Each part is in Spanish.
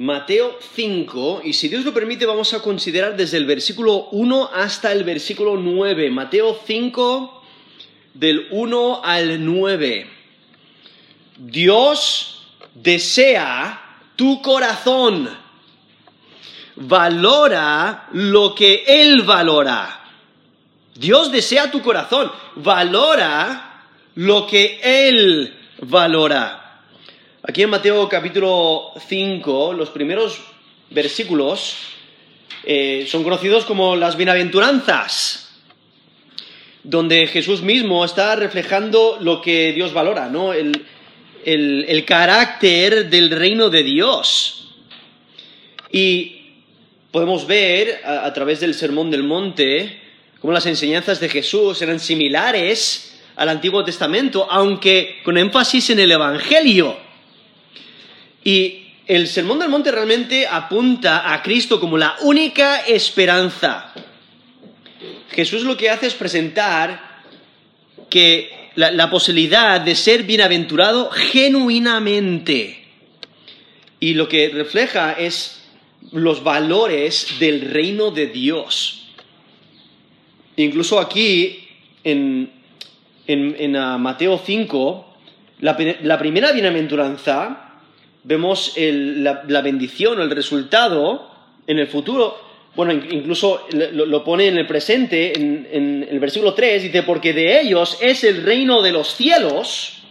Mateo 5, y si Dios lo permite vamos a considerar desde el versículo 1 hasta el versículo 9. Mateo 5, del 1 al 9. Dios desea tu corazón. Valora lo que Él valora. Dios desea tu corazón. Valora lo que Él valora. Aquí en Mateo capítulo 5, los primeros versículos eh, son conocidos como las bienaventuranzas, donde Jesús mismo está reflejando lo que Dios valora, ¿no? El, carácter del reino de Dios. Y podemos ver a través del Sermón del Monte cómo las enseñanzas de Jesús eran similares al Antiguo Testamento, aunque con énfasis en el Evangelio. Y el Sermón del Monte realmente apunta a Cristo como la única esperanza. Jesús lo que hace es presentar que la, posibilidad de ser bienaventurado genuinamente. Y lo que refleja es los valores del reino de Dios. Incluso aquí, en, ah, Mateo 5, la primera bienaventuranza vemos la, bendición o el resultado en el futuro. Bueno, incluso lo, pone en el presente, en, el versículo 3, dice, porque de ellos es el reino de los cielos.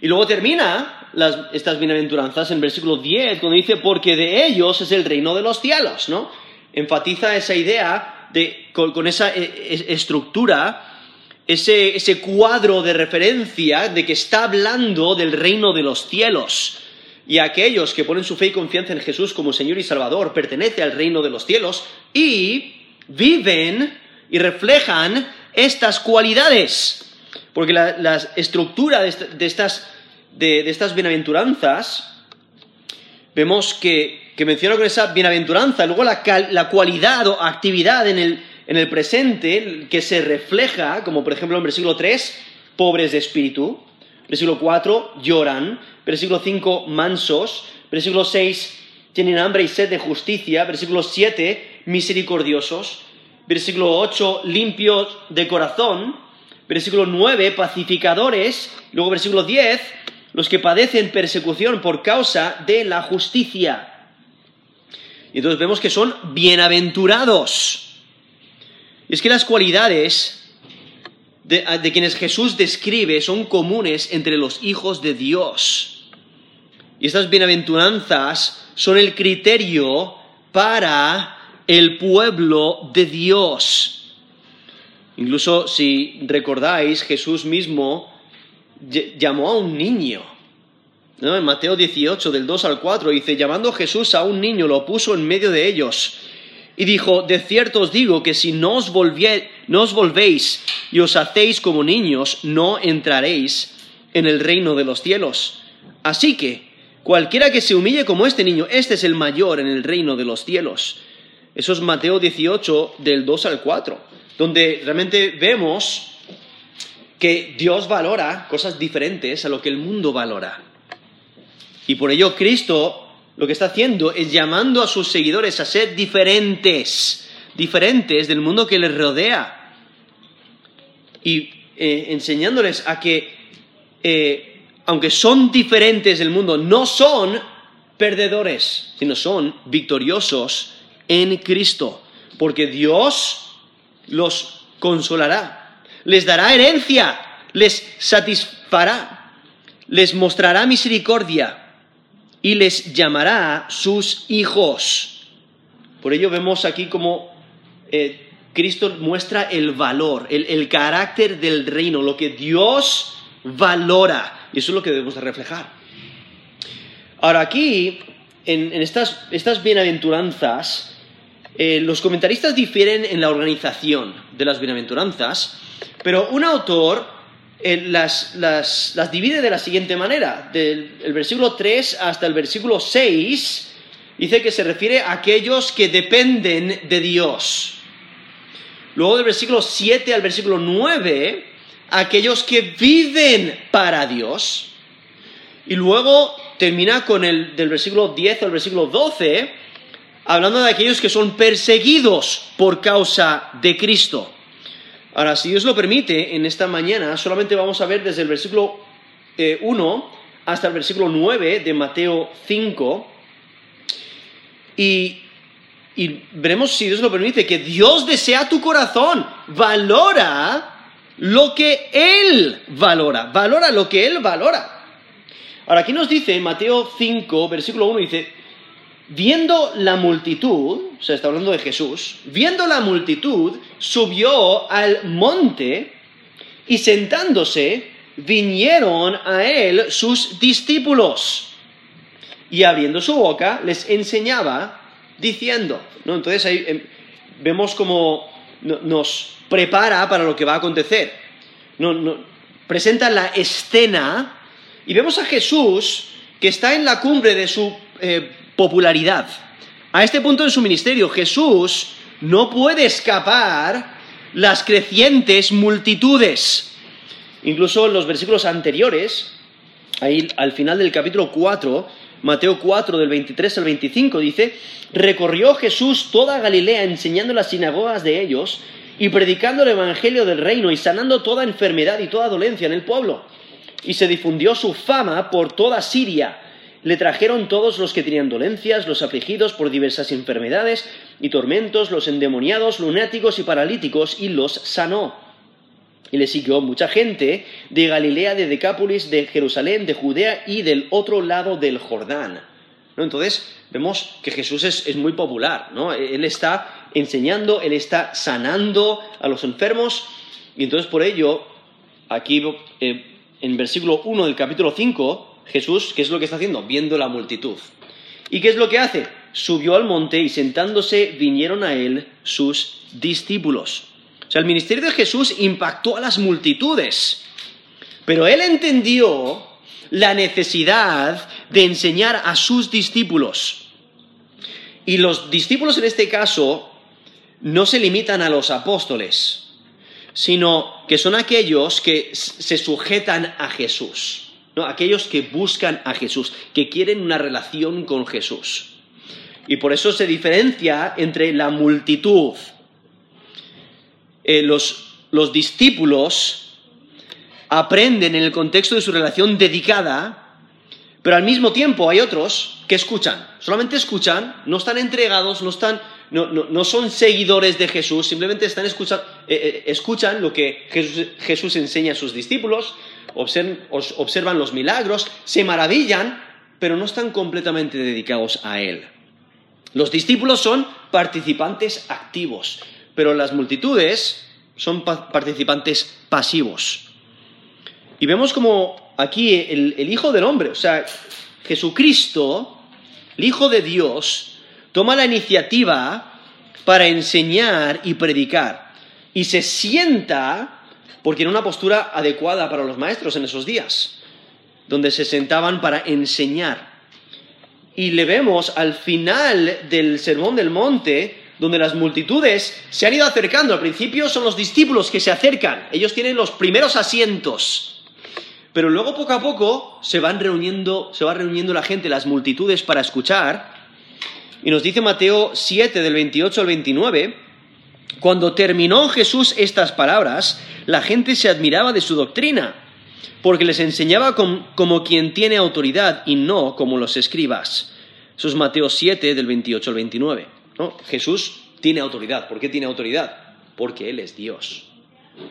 Y luego termina estas bienaventuranzas en versículo 10, cuando dice, porque de ellos es el reino de los cielos, ¿no? Enfatiza esa idea de, con, esa e, estructura, ese, ese cuadro de referencia de que está hablando del reino de los cielos y aquellos que ponen su fe y confianza en Jesús como Señor y Salvador pertenece al reino de los cielos y viven y reflejan estas cualidades. Porque la, estructura de, estas, de, estas, bienaventuranzas, vemos que, menciona con esa bienaventuranza, luego la, la cualidad o actividad en el, en el presente que se refleja, como por ejemplo en versículo 3, pobres de espíritu, versículo 4, lloran, versículo 5, mansos, versículo 6, tienen hambre y sed de justicia, versículo 7, misericordiosos, versículo 8, limpios de corazón, versículo 9, pacificadores, luego versículo 10, los que padecen persecución por causa de la justicia. Y entonces vemos que son bienaventurados. Y es que las cualidades de, quienes Jesús describe son comunes entre los hijos de Dios. Y estas bienaventuranzas son el criterio para el pueblo de Dios. Incluso si recordáis, Jesús mismo llamó a un niño. En Mateo 18, del 2 al 4, dice, llamando Jesús a un niño, lo puso en medio de ellos. Y dijo, de cierto os digo que si no os, no os volvéis y os hacéis como niños, no entraréis en el reino de los cielos. Así que, Cualquiera que se humille como este niño, este es el mayor en el reino de los cielos. Eso es Mateo 18, del 2 al 4, donde realmente vemos que Dios valora cosas diferentes a lo que el mundo valora. Y por ello Cristo lo que está haciendo es llamando a sus seguidores a ser diferentes, diferentes del mundo que les rodea. Y eh, enseñándoles a que eh, aunque son diferentes del mundo, no son perdedores, sino son victoriosos en Cristo, porque Dios los consolará, les dará herencia, les satisfará, les mostrará misericordia y les llamará sus hijos. Por ello vemos aquí como eh, Cristo muestra el valor, el carácter del reino, lo que Dios valora y eso es lo que debemos de reflejar. Ahora aquí, en, estas, bienaventuranzas, eh, los comentaristas difieren en la organización de las bienaventuranzas, pero un autor eh, las, divide de la siguiente manera. Del versículo 3 hasta el versículo 6 dice que se refiere a aquellos que dependen de Dios. Luego del versículo 7 al versículo 9 aquellos que viven para Dios. Y luego termina con el del versículo 10 al versículo 12, hablando de aquellos que son perseguidos por causa de Cristo. Ahora, si Dios lo permite, en esta mañana solamente vamos a ver desde el versículo 1 eh, hasta el versículo 9 de Mateo 5. Y, y veremos, si Dios lo permite, que Dios desea tu corazón, valora lo que Él valora, valora lo que Él valora. Ahora, aquí nos dice Mateo 5, versículo 1, dice, viendo la multitud, o sea, está hablando de Jesús, viendo la multitud, subió al monte y sentándose, vinieron a él sus discípulos. Y abriendo su boca, les enseñaba diciendo, ¿no? Entonces ahí em, vemos cómo nos prepara para lo que va a acontecer. No, presenta la escena y vemos a Jesús que está en la cumbre de su eh, popularidad. A este punto en su ministerio, Jesús no puede escapar las crecientes multitudes. Incluso en los versículos anteriores, ahí al final del capítulo 4, Mateo 4 del 23 al 25 dice, recorrió Jesús toda Galilea enseñando las sinagogas de ellos y predicando el Evangelio del reino y sanando toda enfermedad y toda dolencia en el pueblo. Y se difundió su fama por toda Siria. Le trajeron todos los que tenían dolencias, los afligidos por diversas enfermedades y tormentos, los endemoniados, lunáticos y paralíticos, y los sanó. Y le siguió mucha gente de Galilea, de Decápolis, de Jerusalén, de Judea y del otro lado del Jordán. Entonces, vemos que Jesús es, muy popular, ¿no? Él está enseñando, Él está sanando a los enfermos, y entonces por ello, aquí eh, en versículo 1 del capítulo 5, Jesús, ¿qué es lo que está haciendo? Viendo la multitud. ¿Y qué es lo que hace? Subió al monte y sentándose vinieron a él sus discípulos. O sea, el ministerio de Jesús impactó a las multitudes, pero él entendió la necesidad de enseñar a sus discípulos. Y los discípulos en este caso no se limitan a los apóstoles, sino que son aquellos que se sujetan a Jesús, ¿no? aquellos que buscan a Jesús, que quieren una relación con Jesús. Y por eso se diferencia entre la multitud. Eh, los, los discípulos aprenden en el contexto de su relación dedicada pero al mismo tiempo hay otros que escuchan, solamente escuchan, no están entregados, no, están, no, son seguidores de Jesús, simplemente están escuchando, eh, eh, escuchan lo que Jesús, enseña a sus discípulos, observan, observan los milagros, se maravillan, pero no están completamente dedicados a Él. Los discípulos son participantes activos, pero las multitudes son participantes pasivos. Y vemos como aquí el, Hijo del Hombre, o sea, Jesucristo, el Hijo de Dios, toma la iniciativa para enseñar y predicar. Y se sienta, porque en una postura adecuada para los maestros en esos días, donde se sentaban para enseñar. Y le vemos al final del Sermón del Monte, donde las multitudes se han ido acercando. Al principio son los discípulos que se acercan, ellos tienen los primeros asientos pero luego poco a poco se van reuniendo, se va reuniendo la gente, las multitudes para escuchar. Y nos dice Mateo 7 del 28 al 29, cuando terminó Jesús estas palabras, la gente se admiraba de su doctrina, porque les enseñaba como quien tiene autoridad y no como los escribas. Eso es Mateo 7 del 28 al 29. Jesús tiene autoridad. ¿Por qué tiene autoridad? Porque Él es Dios.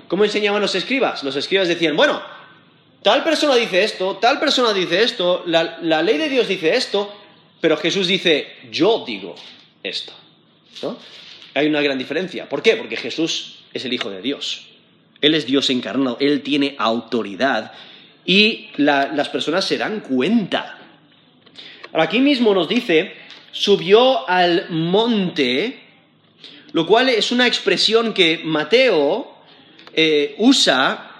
¿Cómo enseñaban los escribas? Los escribas decían, bueno, tal persona dice esto, tal persona dice esto, la, ley de Dios dice esto, pero Jesús dice, yo digo esto. Hay una gran diferencia. ¿Por qué? Porque Jesús es el Hijo de Dios. Él es Dios encarnado, Él tiene autoridad y las personas se dan cuenta. Ahora, aquí mismo nos dice, subió al monte, lo cual es una expresión que Mateo eh, usa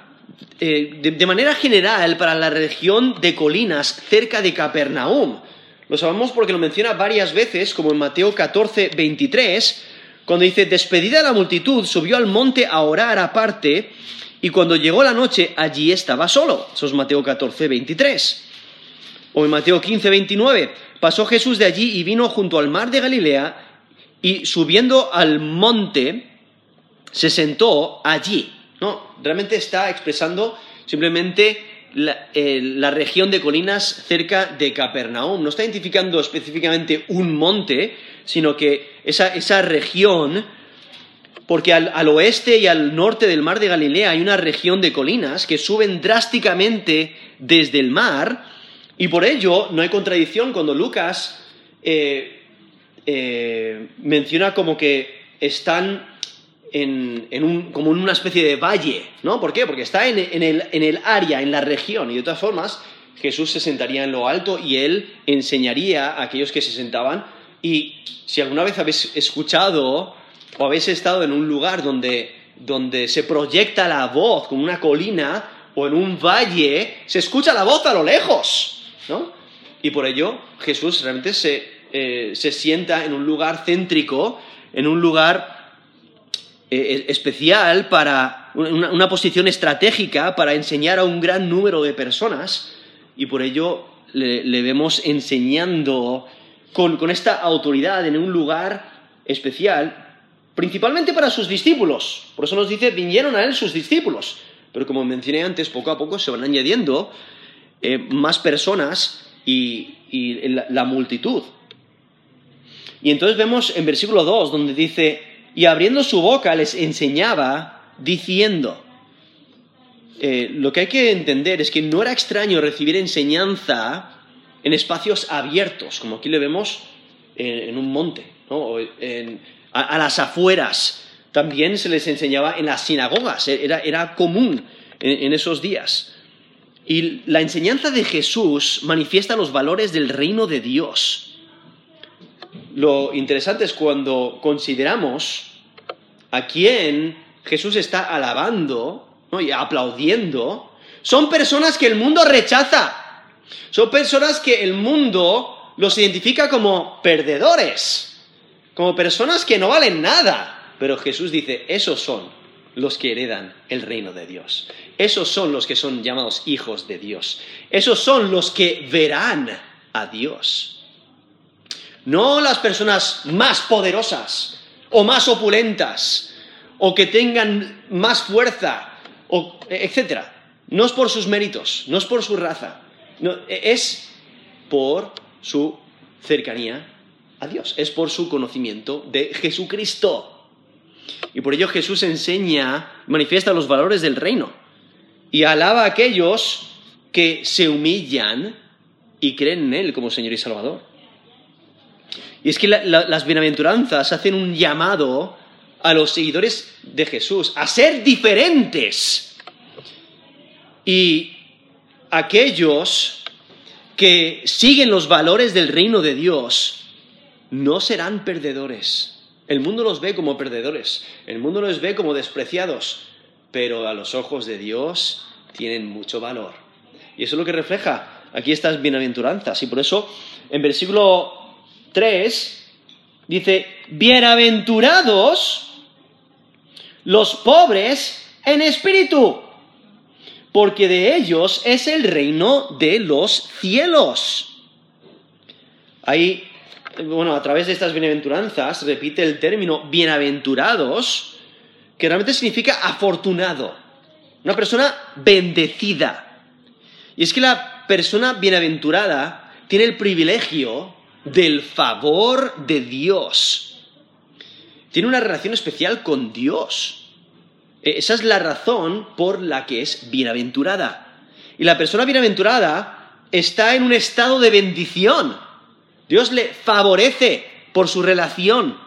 eh, de, manera general para la región de colinas cerca de Capernaum. Lo sabemos porque lo menciona varias veces, como en Mateo 14, 23, cuando dice, despedida la multitud, subió al monte a orar aparte, y cuando llegó la noche, allí estaba solo. Eso es Mateo 14, 23. O en Mateo 15, 29, pasó Jesús de allí y vino junto al mar de Galilea y subiendo al monte se sentó allí. No, realmente está expresando simplemente la, eh, la, región de colinas cerca de Capernaum. No está identificando específicamente un monte, sino que esa, esa región, porque al, al, oeste y al norte del mar de Galilea hay una región de colinas que suben drásticamente desde el mar, y por ello no hay contradicción cuando Lucas eh, eh, menciona como que están en, un, como en una especie de valle, ¿no? ¿Por qué? Porque está en, el, en el área, en la región, y de todas formas Jesús se sentaría en lo alto y él enseñaría a aquellos que se sentaban. Y si alguna vez habéis escuchado o habéis estado en un lugar donde, donde se proyecta la voz como una colina o en un valle, se escucha la voz a lo lejos, ¿no? Y por ello Jesús realmente se, eh, se sienta en un lugar céntrico, en un lugar eh, especial para una, posición estratégica para enseñar a un gran número de personas y por ello le, vemos enseñando con, con, esta autoridad en un lugar especial, principalmente para sus discípulos. Por eso nos dice, vinieron a él sus discípulos. Pero como mencioné antes, poco a poco se van añadiendo eh, más personas y, y la, la multitud. Y entonces vemos en versículo 2 donde dice, y abriendo su boca les enseñaba diciendo, eh, lo que hay que entender es que no era extraño recibir enseñanza en espacios abiertos, como aquí le vemos en, un monte, ¿no? a, las afueras. También se les enseñaba en las sinagogas, era, era común en, en esos días. Y la enseñanza de Jesús manifiesta los valores del reino de Dios lo interesante es cuando consideramos a quién Jesús está alabando y aplaudiendo, son personas que el mundo rechaza. Son personas que el mundo los identifica como perdedores, como personas que no valen nada. Pero Jesús dice, esos son los que heredan el reino de Dios. Esos son los que son llamados hijos de Dios. Esos son los que verán a Dios. No las personas más poderosas o más opulentas o que tengan más fuerza, o, etc. No es por sus méritos, no es por su raza, es por su cercanía a Dios, es por su conocimiento de Jesucristo. Y por ello Jesús enseña, manifiesta los valores del reino y alaba a aquellos que se humillan y creen en Él como Señor y Salvador. Y es que las bienaventuranzas hacen un llamado a los seguidores de Jesús a ser diferentes. Y aquellos que siguen los valores del reino de Dios no serán perdedores. El mundo los ve como perdedores, el mundo los ve como despreciados, pero a los ojos de Dios tienen mucho valor. Y eso es lo que refleja aquí estas bienaventuranzas. Y por eso, en versículo 3 dice, bienaventurados los pobres en espíritu, porque de ellos es el reino de los cielos. Ahí, bueno, a través de estas bienaventuranzas repite el término bienaventurados, que realmente significa afortunado, una persona bendecida. Y es que la persona bienaventurada tiene el privilegio del favor de Dios. Tiene una relación especial con Dios. E, esa es la razón por la que es bienaventurada. Y la persona bienaventurada está en un estado de bendición. Dios le favorece por su relación.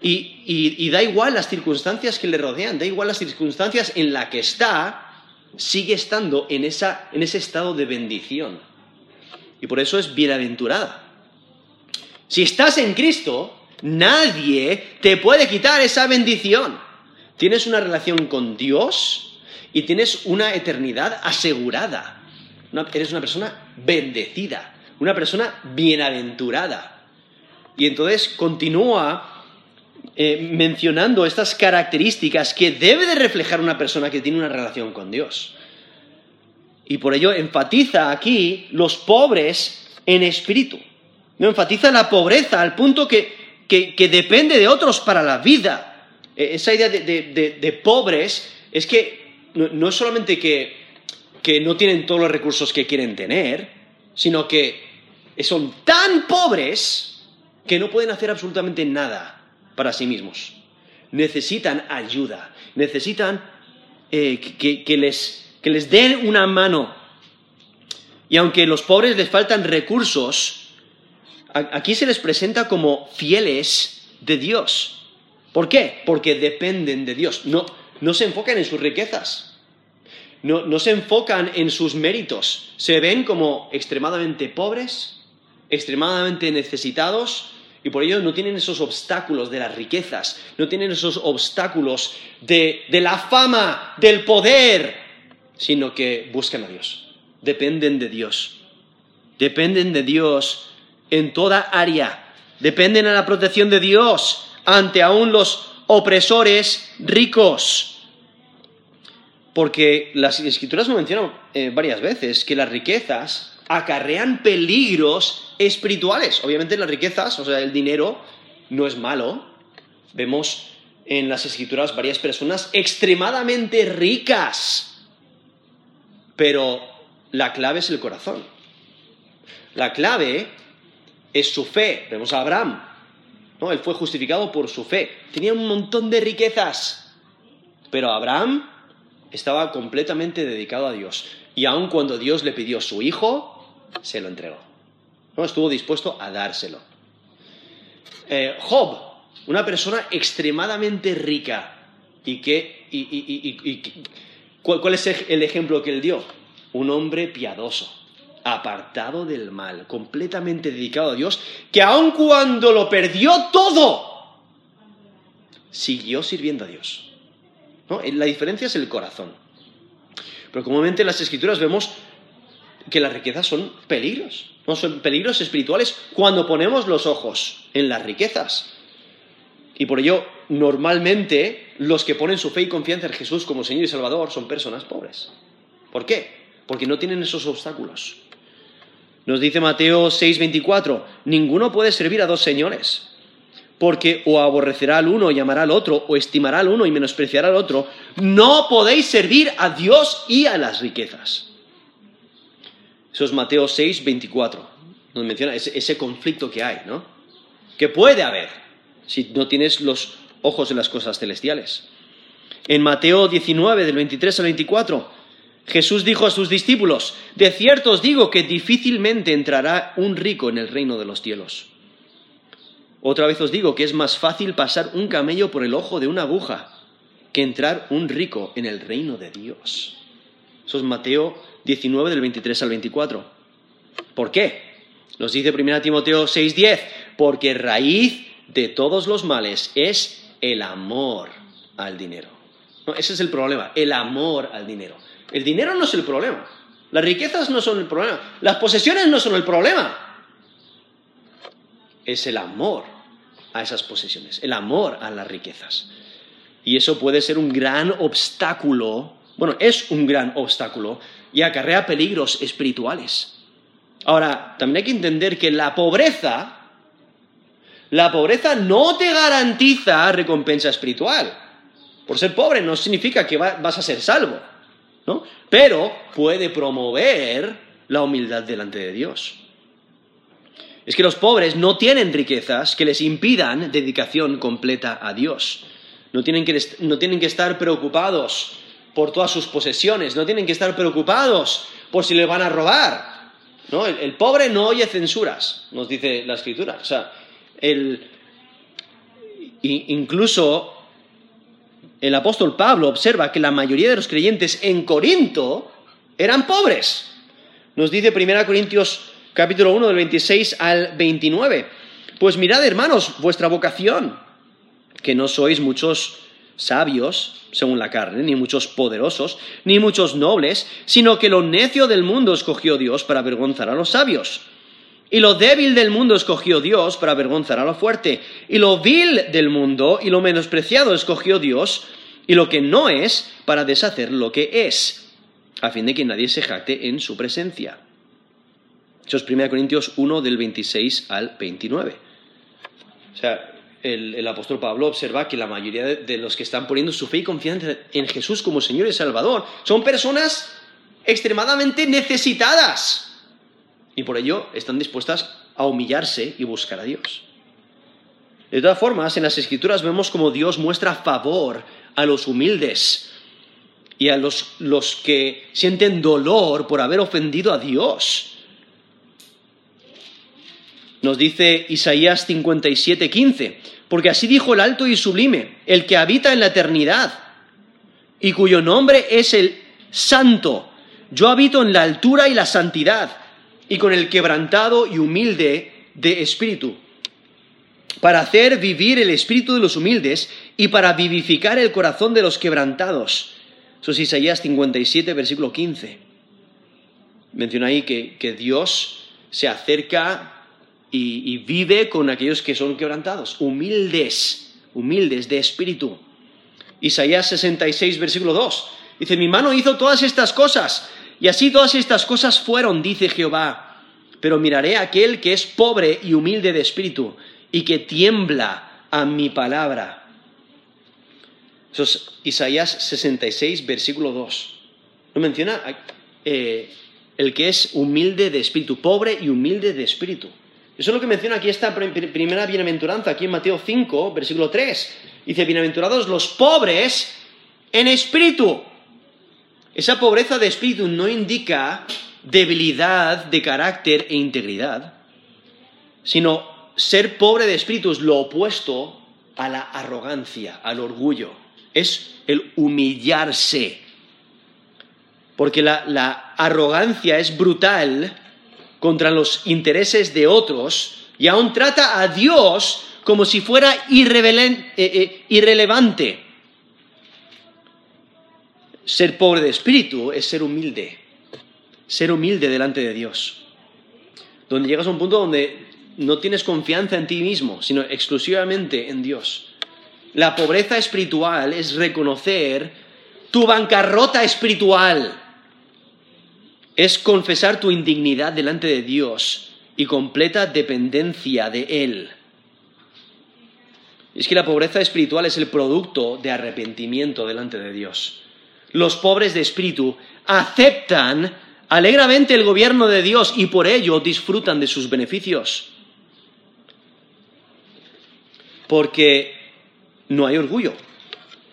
Y, da igual las circunstancias que le rodean, da igual las circunstancias en las que está, sigue estando en, esa, en ese estado de bendición. Y por eso es bienaventurada. Si estás en Cristo, nadie te puede quitar esa bendición. Tienes una relación con Dios y tienes una eternidad asegurada. eres una persona bendecida, una persona bienaventurada. Y entonces continúa eh, mencionando estas características que debe de reflejar una persona que tiene una relación con Dios. Y por ello enfatiza aquí los pobres en espíritu. No enfatiza la pobreza al punto que, que, depende de otros para la vida. E, esa idea de, pobres es que no, es solamente que, que no tienen todos los recursos que quieren tener, sino que son tan pobres que no pueden hacer absolutamente nada para sí mismos. Necesitan ayuda, necesitan eh, que, les, que les den una mano. Y aunque los pobres les faltan recursos, aquí se les presenta como fieles de Dios. ¿Por qué? Porque dependen de Dios. No, no se enfocan en sus riquezas. No, no se enfocan en sus méritos. Se ven como extremadamente pobres, extremadamente necesitados, y por ello no tienen esos obstáculos de las riquezas, no tienen esos obstáculos de, la fama, del poder, sino que buscan a Dios, dependen de Dios, dependen de Dios en toda área, dependen de la protección de Dios ante aún los opresores ricos. Porque las escrituras lo mencionan eh, varias veces, que las riquezas acarrean peligros espirituales. Obviamente las riquezas, o sea, el dinero, no es malo. Vemos en las escrituras varias personas extremadamente ricas. Pero la clave es el corazón. La clave es su fe. Vemos a Abraham. ¿no? Él fue justificado por su fe. Tenía un montón de riquezas. Pero Abraham estaba completamente dedicado a Dios. Y aun cuando Dios le pidió su hijo, se lo entregó. ¿no? Estuvo dispuesto a dárselo. Eh, Job, una persona extremadamente rica. ¿Y, qué, y, ¿cuál, es el ejemplo que él dio? Un hombre piadoso, apartado del mal, completamente dedicado a Dios, que aun cuando lo perdió todo, siguió sirviendo a Dios. La diferencia es el corazón. Pero comúnmente en las escrituras vemos que las riquezas son peligros, no son peligros espirituales cuando ponemos los ojos en las riquezas. Y por ello, normalmente, los que ponen su fe y confianza en Jesús como Señor y Salvador son personas pobres. ¿Por qué? Porque no tienen esos obstáculos. Nos dice Mateo 6:24, ninguno puede servir a dos señores, porque o aborrecerá al uno y amará al otro, o estimará al uno y menospreciará al otro. No podéis servir a Dios y a las riquezas. Eso es Mateo 6, 24. Nos menciona ese, conflicto que hay, ¿no? Que puede haber si no tienes los ojos en las cosas celestiales. En Mateo 19, del 23 al 24, Jesús dijo a sus discípulos, de cierto os digo que difícilmente entrará un rico en el reino de los cielos. Otra vez os digo que es más fácil pasar un camello por el ojo de una aguja que entrar un rico en el reino de Dios. Eso es Mateo 19 del 23 al 24. ¿Por qué? Nos dice 1 Timoteo 6:10, porque raíz de todos los males es el amor al dinero. ese es el problema, el amor al dinero. El dinero no es el problema, las riquezas no son el problema, las posesiones no son el problema. Es el amor a esas posesiones, el amor a las riquezas. Y eso puede ser un gran obstáculo, bueno, es un gran obstáculo y acarrea peligros espirituales. Ahora, también hay que entender que la pobreza, la pobreza no te garantiza recompensa espiritual. Por ser pobre no significa que vas a ser salvo, Pero puede promover la humildad delante de Dios. Es que los pobres no tienen riquezas que les impidan dedicación completa a Dios. No tienen que, no tienen que estar preocupados por todas sus posesiones, no tienen que estar preocupados por si le van a robar. ¿no? El, pobre no oye censuras, nos dice la escritura. O sea, el, incluso el apóstol Pablo observa que la mayoría de los creyentes en Corinto eran pobres. Nos dice 1 Corintios capítulo 1 del 26 al 29. Pues mirad, hermanos, vuestra vocación, que no sois muchos sabios, según la carne, ni muchos poderosos, ni muchos nobles, sino que lo necio del mundo escogió Dios para avergonzar a los sabios. Y lo débil del mundo escogió Dios para avergonzar a lo fuerte. Y lo vil del mundo y lo menospreciado escogió Dios, y lo que no es para deshacer lo que es, a fin de que nadie se jacte en su presencia. Eso es 1 Corintios 1 del 26 al 29. O sea, el, apóstol Pablo observa que la mayoría de, los que están poniendo su fe y confianza en Jesús como Señor y Salvador son personas extremadamente necesitadas y por ello están dispuestas a humillarse y buscar a Dios. De todas formas, en las Escrituras vemos como Dios muestra favor a los humildes y a los, los que sienten dolor por haber ofendido a Dios. Nos dice Isaías 57, 15, porque así dijo el alto y sublime, el que habita en la eternidad, y cuyo nombre es el Santo. Yo habito en la altura y la santidad, y con el quebrantado y humilde de espíritu, para hacer vivir el espíritu de los humildes y para vivificar el corazón de los quebrantados. Eso es Isaías 57, versículo 15. Menciona ahí que, que Dios se acerca y, vive con aquellos que son quebrantados, humildes, humildes de espíritu. Isaías 66, versículo 2. Dice, mi mano hizo todas estas cosas, y así todas estas cosas fueron, dice Jehová. Pero miraré a aquel que es pobre y humilde de espíritu, y que tiembla a mi palabra. Eso es Isaías 66, versículo 2. ¿No menciona eh, el que es humilde de espíritu, pobre y humilde de espíritu? Eso es lo que menciona aquí esta primera bienaventuranza, aquí en Mateo 5, versículo 3. Dice, bienaventurados los pobres en espíritu. Esa pobreza de espíritu no indica debilidad de carácter e integridad, sino ser pobre de espíritu es lo opuesto a la arrogancia, al orgullo. Es el humillarse. Porque la, la arrogancia es brutal contra los intereses de otros y aún trata a Dios como si fuera eh, eh, irrelevante. Ser pobre de espíritu es ser humilde, ser humilde delante de Dios, donde llegas a un punto donde no tienes confianza en ti mismo, sino exclusivamente en Dios. La pobreza espiritual es reconocer tu bancarrota espiritual es confesar tu indignidad delante de Dios y completa dependencia de Él. Es que la pobreza espiritual es el producto de arrepentimiento delante de Dios. Los pobres de espíritu aceptan alegremente el gobierno de Dios y por ello disfrutan de sus beneficios. Porque no hay orgullo.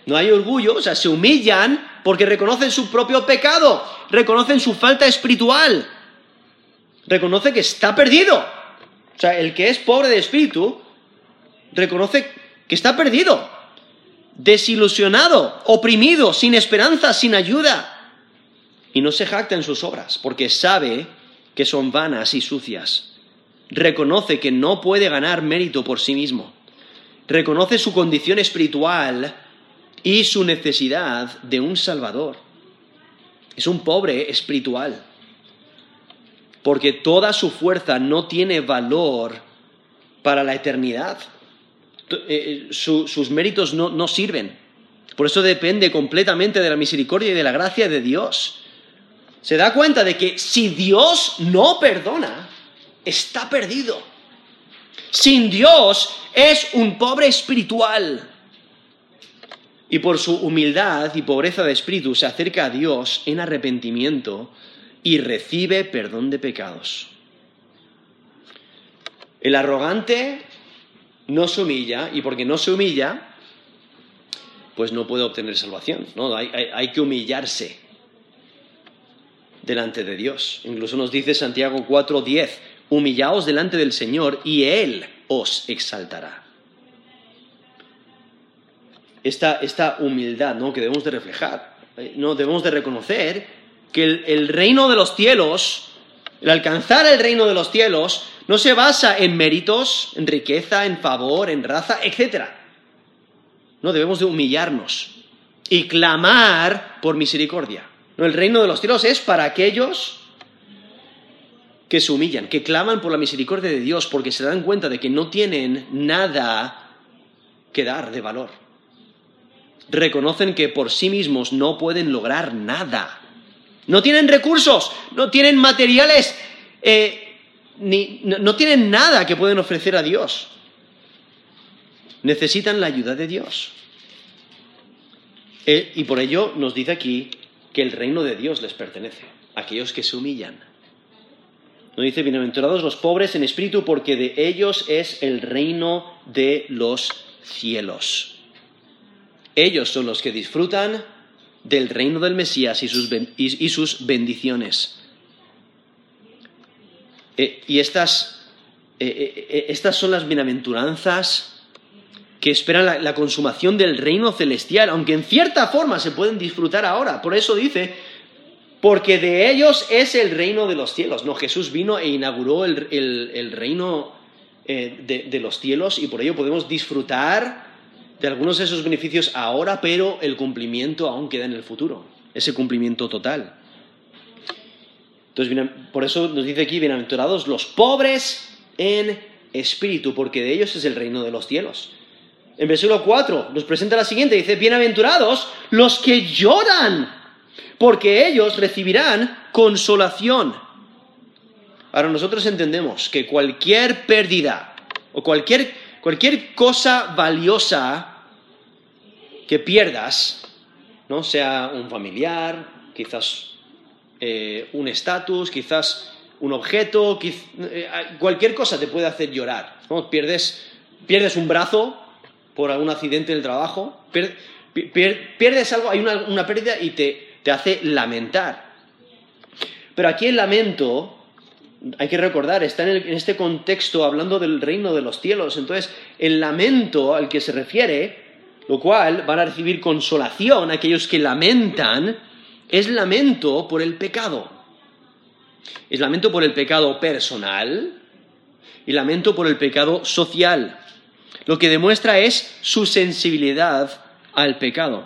No hay orgullo, o sea, se humillan porque reconocen su propio pecado, reconocen su falta espiritual, reconoce que está perdido. O sea, el que es pobre de espíritu reconoce que está perdido, desilusionado, oprimido, sin esperanza, sin ayuda. Y no se jacta en sus obras, porque sabe que son vanas y sucias. Reconoce que no puede ganar mérito por sí mismo. Reconoce su condición espiritual y su necesidad de un Salvador. Es un pobre espiritual, porque toda su fuerza no tiene valor para la eternidad. Eh, eh, sus méritos no, no sirven. Por eso depende completamente de la misericordia y de la gracia de Dios. Se da cuenta de que si Dios no perdona, está perdido. Sin Dios es un pobre espiritual y por su humildad y pobreza de espíritu se acerca a Dios en arrepentimiento y recibe perdón de pecados. El arrogante no se humilla y porque no se humilla, pues no puede obtener salvación. ¿no? Hay, que humillarse delante de Dios. Incluso nos dice Santiago 4:10, humillaos delante del Señor y Él os exaltará esta, humildad ¿no? que debemos de reflejar. Eh, no debemos de reconocer que el, reino de los cielos, el alcanzar el reino de los cielos, no se basa en méritos, en riqueza, en favor, en raza, etc. No debemos de humillarnos y clamar por misericordia. No, el reino de los cielos es para aquellos que se humillan, que claman por la misericordia de Dios porque se dan cuenta de que no tienen nada que dar de valor reconocen que por sí mismos no pueden lograr nada. No tienen recursos, no tienen materiales, eh, ni, no, tienen nada que pueden ofrecer a Dios. Necesitan la ayuda de Dios. Eh, y por ello nos dice aquí que el reino de Dios les pertenece, aquellos que se humillan. Nos dice, bienaventurados los pobres en espíritu, porque de ellos es el reino de los cielos. Ellos son los que disfrutan del reino del Mesías y sus, bendiciones. Eh, y estas, eh, eh, estas, son las bienaventuranzas que esperan la, consumación del reino celestial, aunque en cierta forma se pueden disfrutar ahora. Por eso dice, porque de ellos es el reino de los cielos. No, Jesús vino e inauguró el, reino de, de los cielos y por ello podemos disfrutar de algunos de esos beneficios ahora, pero el cumplimiento aún queda en el futuro, ese cumplimiento total. Entonces, por eso nos dice aquí, bienaventurados los pobres en espíritu, porque de ellos es el reino de los cielos. En versículo 4 nos presenta la siguiente, dice, bienaventurados los que lloran, porque ellos recibirán consolación. Ahora nosotros entendemos que cualquier pérdida o cualquier, cualquier cosa valiosa que pierdas, ¿no? sea un familiar, quizás eh, un estatus, quizás un objeto, eh, cualquier cosa te puede hacer llorar. Pierdes, pierdes un brazo por algún accidente en el trabajo, pierdes algo, hay una, pérdida y te, te hace lamentar. Pero aquí el lamento, hay que recordar, está en, en, este contexto hablando del reino de los cielos. Entonces, el lamento al que se refiere lo cual van a recibir consolación aquellos que lamentan, es lamento por el pecado. Es lamento por el pecado personal y lamento por el pecado social. Lo que demuestra es su sensibilidad al pecado.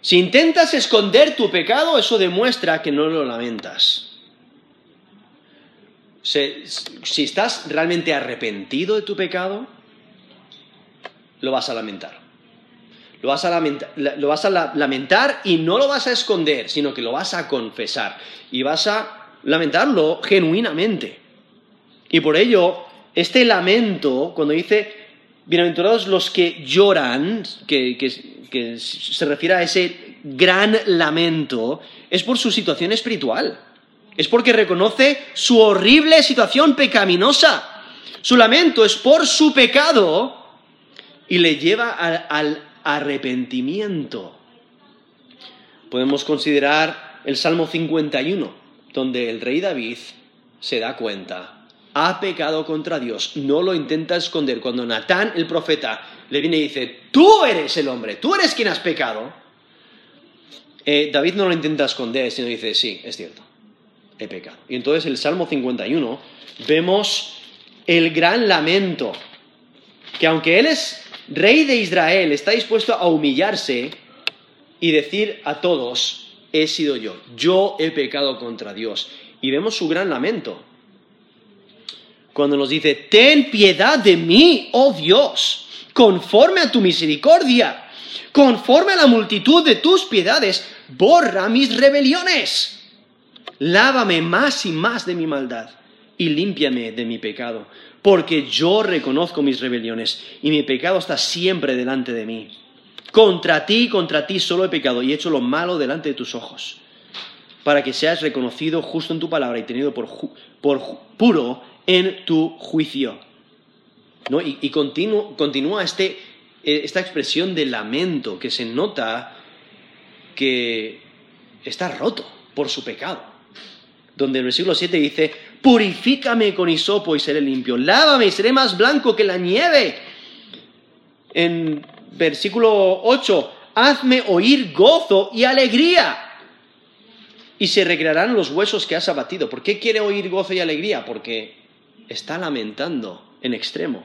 Si intentas esconder tu pecado, eso demuestra que no lo lamentas. Si, estás realmente arrepentido de tu pecado, lo vas a lamentar. Lo vas a, lamentar, lo vas a lamentar y no lo vas a esconder, sino que lo vas a confesar. Y vas a lamentarlo genuinamente. Y por ello, este lamento, cuando dice, bienaventurados los que lloran, que, que se refiere a ese gran lamento, es por su situación espiritual. Es porque reconoce su horrible situación pecaminosa. Su lamento es por su pecado y le lleva al, arrepentimiento. Podemos considerar el Salmo 51, donde el rey David se da cuenta, ha pecado contra Dios, no lo intenta esconder. Cuando Natán, el profeta, le viene y dice, tú eres el hombre, tú eres quien has pecado, eh, David no lo intenta esconder, sino dice, sí, es cierto, he pecado. Y entonces el Salmo 51 vemos el gran lamento, que aunque él es rey de Israel, está dispuesto a humillarse y decir a todos, he sido yo, yo he pecado contra Dios. Y vemos su gran lamento. Cuando nos dice, ten piedad de mí, oh Dios, conforme a tu misericordia, conforme a la multitud de tus piedades, borra mis rebeliones. Lávame más y más de mi maldad y límpiame de mi pecado porque yo reconozco mis rebeliones y mi pecado está siempre delante de mí. Contra ti, contra ti solo he pecado y he hecho lo malo delante de tus ojos, para que seas reconocido justo en tu palabra y tenido por, puro en tu juicio. Y, continúa este, eh, esta expresión de lamento que se nota que está roto por su pecado donde el versículo 7 dice, purifícame con hisopo y seré limpio, lávame y seré más blanco que la nieve. En versículo 8, hazme oír gozo y alegría y se recrearán los huesos que has abatido. ¿Por qué quiere oír gozo y alegría? Porque está lamentando en extremo.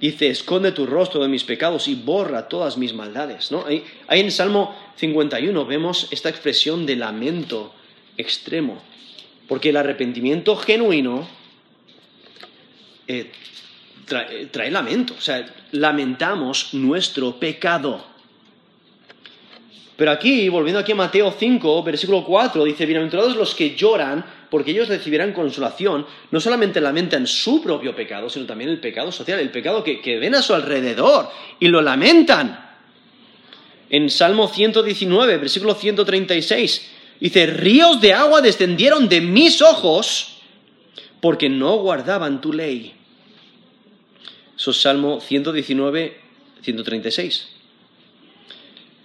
Dice, esconde tu rostro de mis pecados y borra todas mis maldades. ¿no? Ahí, ahí en Salmo 51 vemos esta expresión de lamento extremo. Porque el arrepentimiento genuino eh, trae, trae, lamento, o sea, lamentamos nuestro pecado. Pero aquí, volviendo aquí a Mateo 5, versículo 4, dice, bienaventurados los que lloran, porque ellos recibirán consolación, no solamente lamentan su propio pecado, sino también el pecado social, el pecado que ven a su alrededor y lo lamentan. En Salmo 119, versículo 136, dice, ríos de agua descendieron de mis ojos porque no guardaban tu ley. Eso es Salmo 119, 136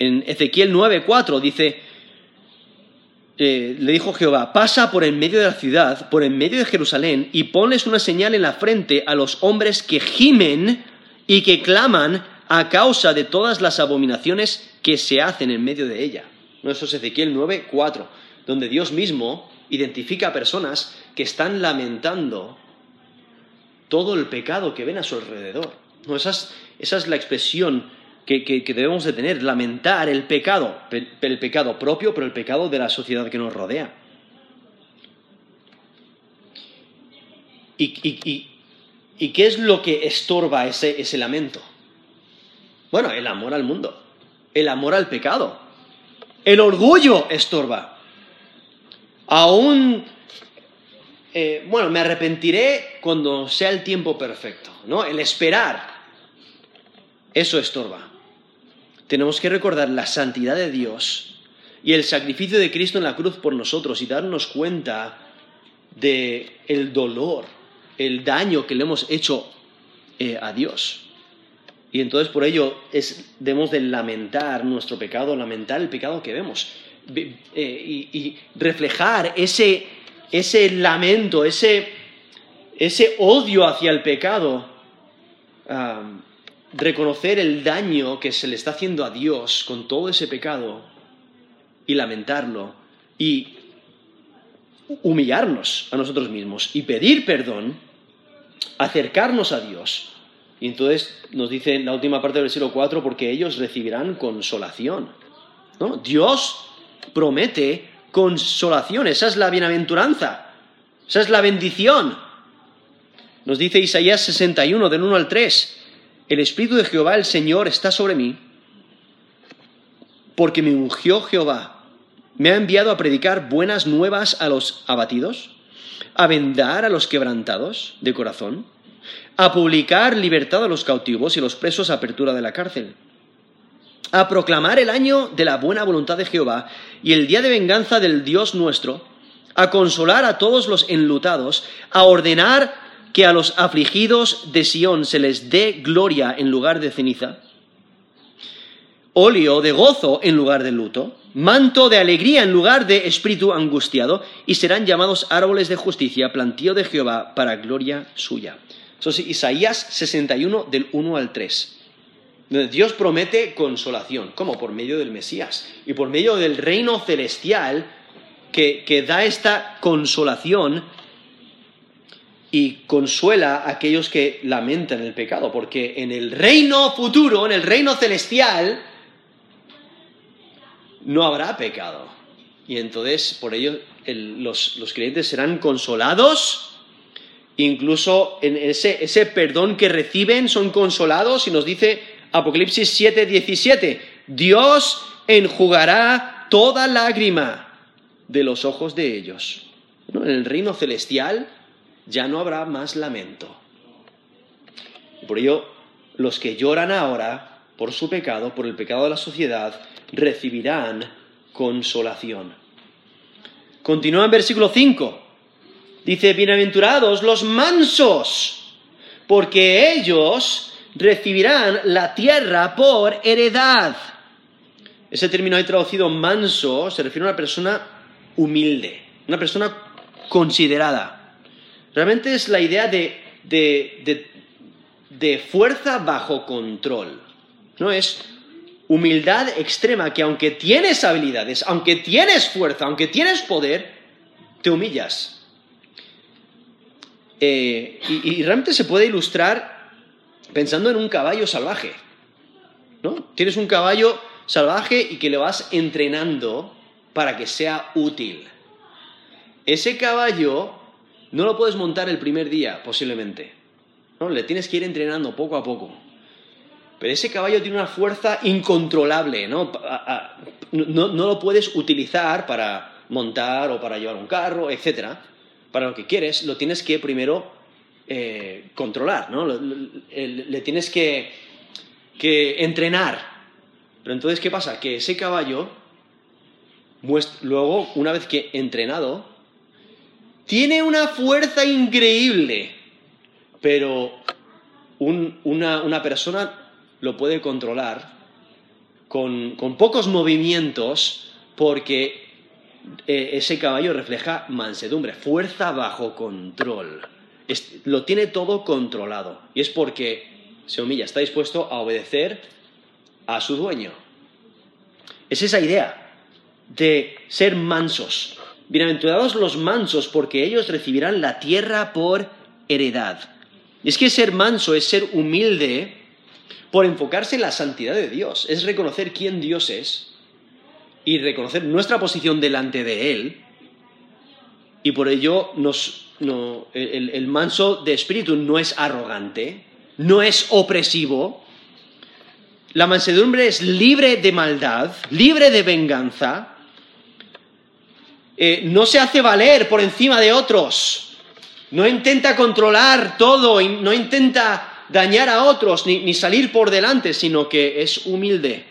en Ezequiel 9:4 dice, eh, le dijo Jehová, pasa por en medio de la ciudad, por en medio de Jerusalén, y ponles una señal en la frente a los hombres que gimen y que claman a causa de todas las abominaciones que se hacen en medio de ella. Eso es Ezequiel 9:4, donde Dios mismo identifica a personas que están lamentando todo el pecado que ven a su alrededor. No, esa, es la expresión que, debemos de tener, lamentar el pecado, el pecado propio, pero el pecado de la sociedad que nos rodea. ¿Y, qué es lo que estorba ese lamento? Bueno, el amor al mundo, el amor al pecado, el orgullo estorba. Aún, eh, bueno, me arrepentiré cuando sea el tiempo perfecto, ¿no? El esperar, eso estorba tenemos que recordar la santidad de Dios y el sacrificio de Cristo en la cruz por nosotros y darnos cuenta de el dolor, el daño que le hemos hecho eh, a Dios. Y entonces por ello debemos de lamentar nuestro pecado, lamentar el pecado que vemos eh, y, reflejar ese, ese lamento, ese, ese, odio hacia el pecado. Reconocer el daño que se le está haciendo a Dios con todo ese pecado y lamentarlo y humillarnos a nosotros mismos y pedir perdón, acercarnos a Dios. Y entonces nos dice en la última parte del versículo 4, porque ellos recibirán consolación. ¿no? Dios promete consolación, esa es la bienaventuranza, esa es la bendición. Nos dice Isaías 61, del 1 al 3, el Espíritu de Jehová, el Señor, está sobre mí, porque me ungió Jehová. Me ha enviado a predicar buenas nuevas a los abatidos, a vendar a los quebrantados de corazón, a publicar libertad a los cautivos y los presos a apertura de la cárcel, a proclamar el año de la buena voluntad de Jehová y el día de venganza del Dios nuestro, a consolar a todos los enlutados, a ordenar que a los afligidos de Sión se les dé gloria en lugar de ceniza, óleo de gozo en lugar de luto, manto de alegría en lugar de espíritu angustiado, y serán llamados árboles de justicia, plantío de Jehová para gloria suya. Eso es Isaías 61 del 1 al 3. Dios promete consolación, como por medio del Mesías y por medio del reino celestial que, que da esta consolación y consuela a aquellos que lamentan el pecado, porque en el reino futuro, en el reino celestial, no habrá pecado. Y entonces, por ello, los, los, creyentes serán consolados, incluso en ese, ese, perdón que reciben son consolados, y nos dice Apocalipsis 7, 17, Dios enjugará toda lágrima de los ojos de ellos. En el reino celestial, ya no habrá más lamento. Por ello, los que lloran ahora por su pecado, por el pecado de la sociedad, recibirán consolación. Continúa en versículo 5. Dice, bienaventurados los mansos, porque ellos recibirán la tierra por heredad. Ese término ahí traducido manso se refiere a una persona humilde, una persona considerada. Realmente es la idea de, fuerza bajo control. No es humildad extrema que aunque tienes habilidades, aunque tienes fuerza, aunque tienes poder, te humillas. Eh, y, realmente se puede ilustrar pensando en un caballo salvaje. ¿no? Tienes un caballo salvaje y que le vas entrenando para que sea útil. Ese caballo no lo puedes montar el primer día, posiblemente. ¿no? Le tienes que ir entrenando poco a poco. pero ese caballo tiene una fuerza incontrolable, ¿no? No, lo puedes utilizar para montar o para llevar un carro, etc. Para lo que quieres, lo tienes que primero eh, controlar, ¿no? Le, tienes que, que entrenar. Pero entonces, ¿qué pasa? Que ese caballo, luego, una vez que entrenado, tiene una fuerza increíble, pero una, persona lo puede controlar con, pocos movimientos porque eh, ese caballo refleja mansedumbre, fuerza bajo control. lo tiene todo controlado y es porque se humilla, está dispuesto a obedecer a su dueño. Es esa idea de ser mansos. Bienaventurados los mansos porque ellos recibirán la tierra por heredad. Y es que ser manso es ser humilde por enfocarse en la santidad de Dios, es reconocer quién Dios es y reconocer nuestra posición delante de Él. Y por ello el, el manso de espíritu no es arrogante, no es opresivo. La mansedumbre es libre de maldad, libre de venganza. Eh, no se hace valer por encima de otros no intenta controlar todo, no intenta dañar a otros ni, salir por delante, sino que es humilde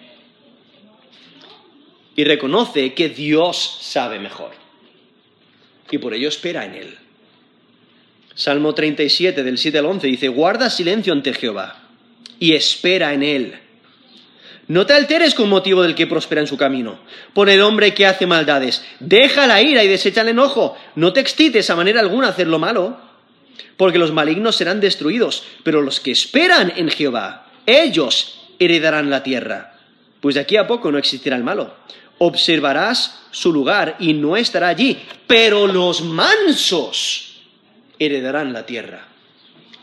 y reconoce que Dios sabe mejor. Y por ello espera en Él. Salmo 37 del 7 al 11 dice, guarda silencio ante Jehová y espera en Él. No te alteres con motivo del que prospera en su camino. Por el hombre que hace maldades. Deja la ira y desecha el enojo. No te excites a manera alguna hacer lo malo. Porque los malignos serán destruidos. Pero los que esperan en Jehová, ellos heredarán la tierra. Pues de aquí a poco no existirá el malo. Observarás su lugar y no estará allí. Pero los mansos heredarán la tierra.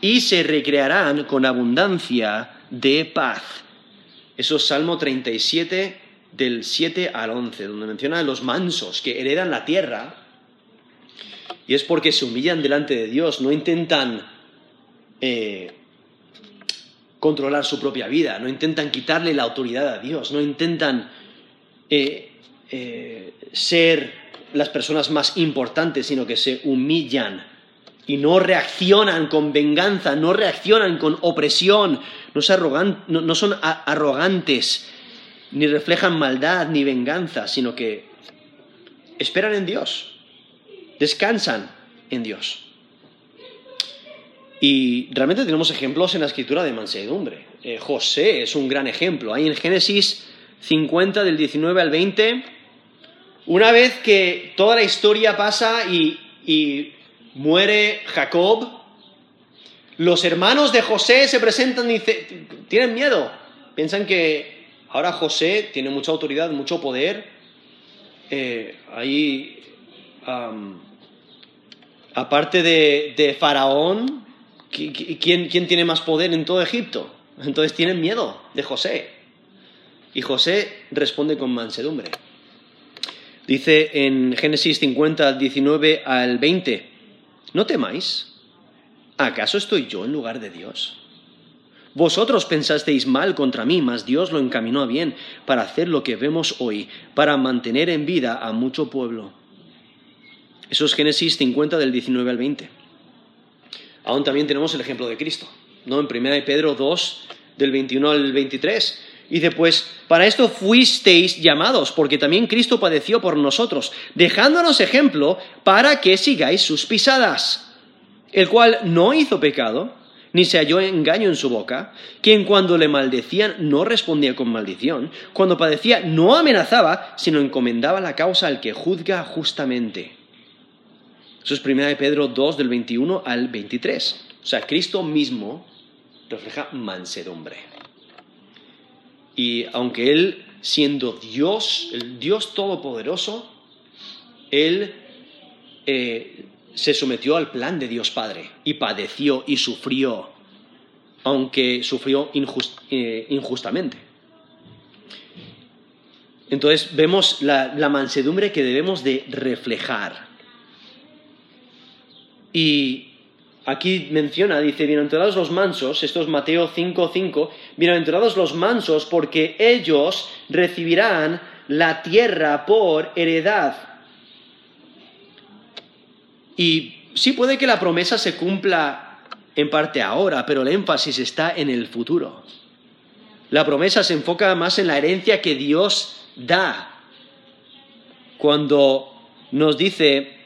Y se recrearán con abundancia de paz. Eso es Salmo 37 del 7 al 11, donde menciona a los mansos que heredan la tierra. Y es porque se humillan delante de Dios, no intentan eh, controlar su propia vida, no intentan quitarle la autoridad a Dios, no intentan eh, eh, ser las personas más importantes, sino que se humillan y no reaccionan con venganza, no reaccionan con opresión, no, son arrogantes, ni reflejan maldad ni venganza, sino que esperan en Dios, descansan en Dios. Y realmente tenemos ejemplos en la escritura de mansedumbre. Eh, José es un gran ejemplo. Hay en Génesis 50 del 19 al 20, una vez que toda la historia pasa y muere Jacob, los hermanos de José se presentan y tienen miedo. Piensan que ahora José tiene mucha autoridad, mucho poder. Eh, ahí, aparte de, Faraón, ¿quién, ¿quién tiene más poder en todo Egipto? Entonces tienen miedo de José. Y José responde con mansedumbre. Dice en Génesis 50, 19 al 20, no temáis. ¿Acaso estoy yo en lugar de Dios? Vosotros pensasteis mal contra mí, mas Dios lo encaminó a bien para hacer lo que vemos hoy, para mantener en vida a mucho pueblo. Eso es Génesis 50 del 19 al 20. Aún también tenemos el ejemplo de Cristo, ¿no? En 1 Pedro 2 del 21 al 23. Dice, pues para esto fuisteis llamados, porque también Cristo padeció por nosotros, dejándonos ejemplo para que sigáis sus pisadas, el cual no hizo pecado, ni se halló engaño en su boca, quien cuando le maldecían no respondía con maldición, cuando padecía no amenazaba, sino encomendaba la causa al que juzga justamente. Eso es 1 Pedro 2 del 21 al 23. O sea, Cristo mismo refleja mansedumbre. Y aunque Él, siendo Dios, el Dios Todopoderoso, Él eh, se sometió al plan de Dios Padre y padeció y sufrió, aunque sufrió eh, injustamente. Entonces vemos la, la, mansedumbre que debemos de reflejar. Y aquí menciona, dice, bienaventurados los mansos, esto es Mateo 5, 5, bienaventurados los mansos porque ellos recibirán la tierra por heredad. Y sí puede que la promesa se cumpla en parte ahora, pero el énfasis está en el futuro. La promesa se enfoca más en la herencia que Dios da. Cuando nos dice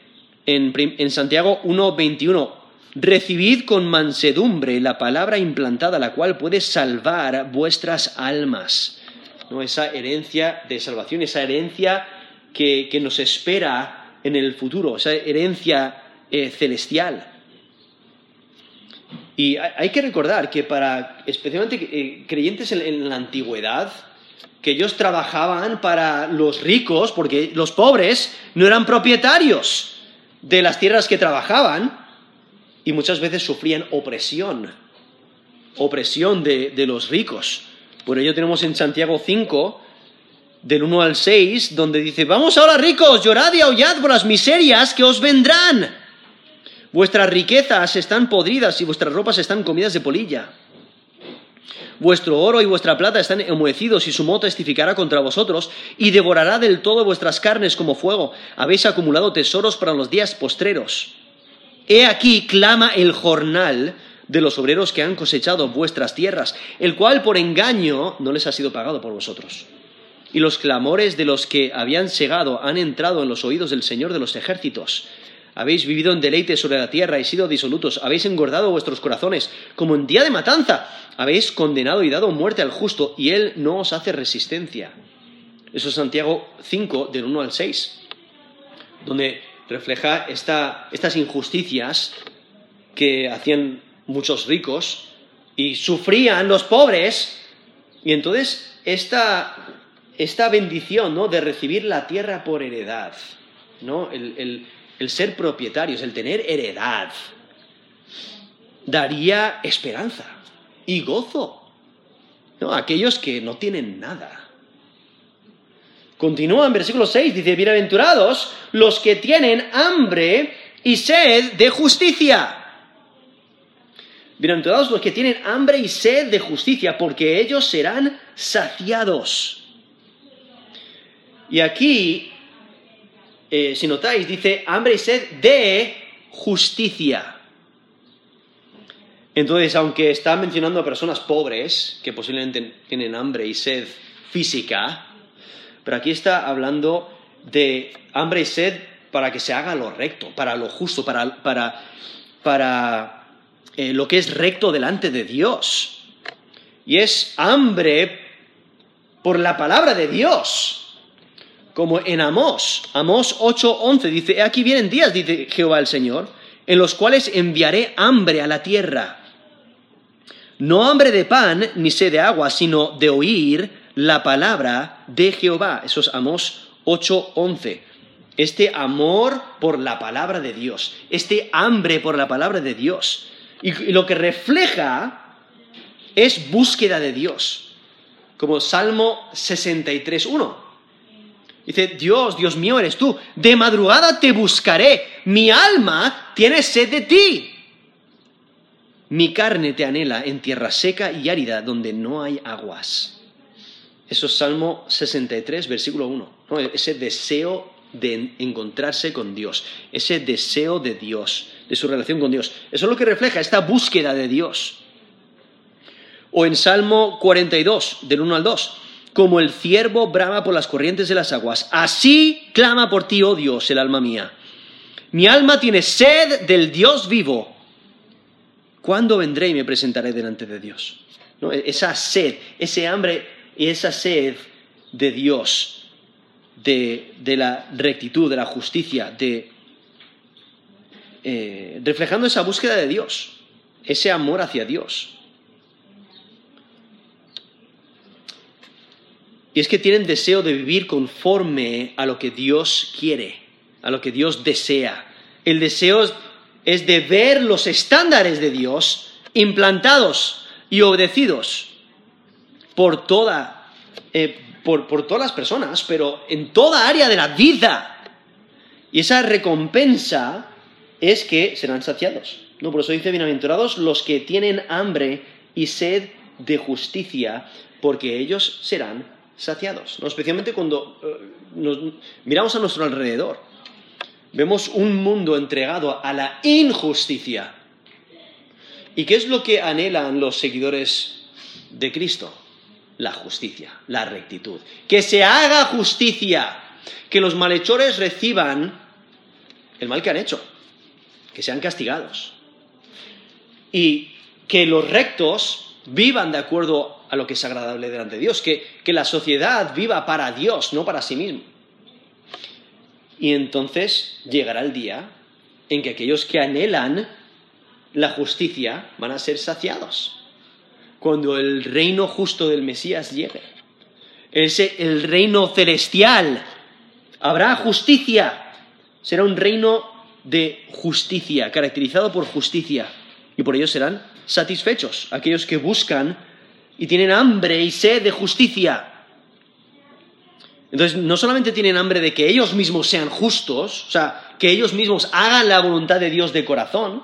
en, en Santiago 1.21, recibid con mansedumbre la palabra implantada, la cual puede salvar vuestras almas. ¿No? Esa herencia de salvación, esa herencia que, nos espera en el futuro, esa herencia eh, celestial. Y hay que recordar que para, especialmente eh, creyentes en, la antigüedad, que ellos trabajaban para los ricos, porque los pobres no eran propietarios de las tierras que trabajaban, y muchas veces sufrían opresión, opresión de, de los ricos. Por ello tenemos en Santiago 5, del 1 al 6, donde dice, vamos ahora ricos, llorad y aullad por las miserias que os vendrán. Vuestras riquezas están podridas y vuestras ropas están comidas de polilla. Vuestro oro y vuestra plata están enmohecidos y su moto testificará contra vosotros y devorará del todo vuestras carnes como fuego. Habéis acumulado tesoros para los días postreros. He aquí clama el jornal de los obreros que han cosechado vuestras tierras, el cual por engaño no les ha sido pagado por vosotros. Y los clamores de los que habían segado han entrado en los oídos del Señor de los ejércitos habéis vivido en deleite sobre la tierra y sido disolutos, habéis engordado vuestros corazones, como en día de matanza, habéis condenado y dado muerte al justo, y él no os hace resistencia. Eso es Santiago 5, del 1 al 6, donde refleja estas injusticias que hacían muchos ricos y sufrían los pobres, y entonces esta, bendición ¿no? de recibir la tierra por heredad, ¿no? el ser propietarios, el tener heredad, daría esperanza y gozo ¿no? a aquellos que no tienen nada. Continúa en versículo 6, dice, bienaventurados los que tienen hambre y sed de justicia. Bienaventurados los que tienen hambre y sed de justicia, porque ellos serán saciados. Y aquí eh, si notáis, dice hambre y sed de justicia. Entonces, aunque está mencionando a personas pobres, que posiblemente tienen hambre y sed física, pero aquí está hablando de hambre y sed para que se haga lo recto, para lo justo, para, para, eh, lo que es recto delante de Dios. Y es hambre por la palabra de Dios como en Amós. Amós 8:11 dice, aquí vienen días, dice Jehová el Señor, en los cuales enviaré hambre a la tierra. No hambre de pan ni sed de agua, sino de oír la palabra de Jehová. Eso es Amós 8:11. Este amor por la palabra de Dios, este hambre por la palabra de Dios. Y lo que refleja es búsqueda de Dios. Como Salmo 63.1. Dice, Dios, Dios mío eres tú, de madrugada te buscaré, mi alma tiene sed de ti. Mi carne te anhela en tierra seca y árida donde no hay aguas. Eso es Salmo 63, versículo 1. Ese deseo de encontrarse con Dios, ese deseo de Dios, de su relación con Dios. Eso es lo que refleja esta búsqueda de Dios. O en Salmo 42, del 1 al 2 como el ciervo brama por las corrientes de las aguas. Así clama por ti, oh Dios, el alma mía. Mi alma tiene sed del Dios vivo. ¿Cuándo vendré y me presentaré delante de Dios? Esa sed, ese hambre y esa sed de Dios, de, la rectitud, de la justicia, de eh, reflejando esa búsqueda de Dios, ese amor hacia Dios. Y es que tienen deseo de vivir conforme a lo que Dios quiere, a lo que Dios desea. El deseo es de ver los estándares de Dios implantados y obedecidos por, toda, eh, por, por todas las personas, pero en toda área de la vida. Y esa recompensa es que serán saciados. No, por eso dice, bienaventurados los que tienen hambre y sed de justicia, porque ellos serán saciados. ¿no? Especialmente cuando eh, nos miramos a nuestro alrededor. Vemos un mundo entregado a la injusticia. ¿Y qué es lo que anhelan los seguidores de Cristo? La justicia, la rectitud. Que se haga justicia, que los malhechores reciban el mal que han hecho, que sean castigados. Y que los rectos vivan de acuerdo a lo que es agradable delante de Dios, que, que la sociedad viva para Dios, no para sí mismo. Y entonces llegará el día en que aquellos que anhelan la justicia van a ser saciados. Cuando el reino justo del Mesías llegue. Ese, el reino celestial. Habrá justicia. Será un reino de justicia, caracterizado por justicia. Y por ello serán satisfechos aquellos que buscan y tienen hambre y sed de justicia. Entonces, no solamente tienen hambre de que ellos mismos sean justos, o sea, que ellos mismos hagan la voluntad de Dios de corazón,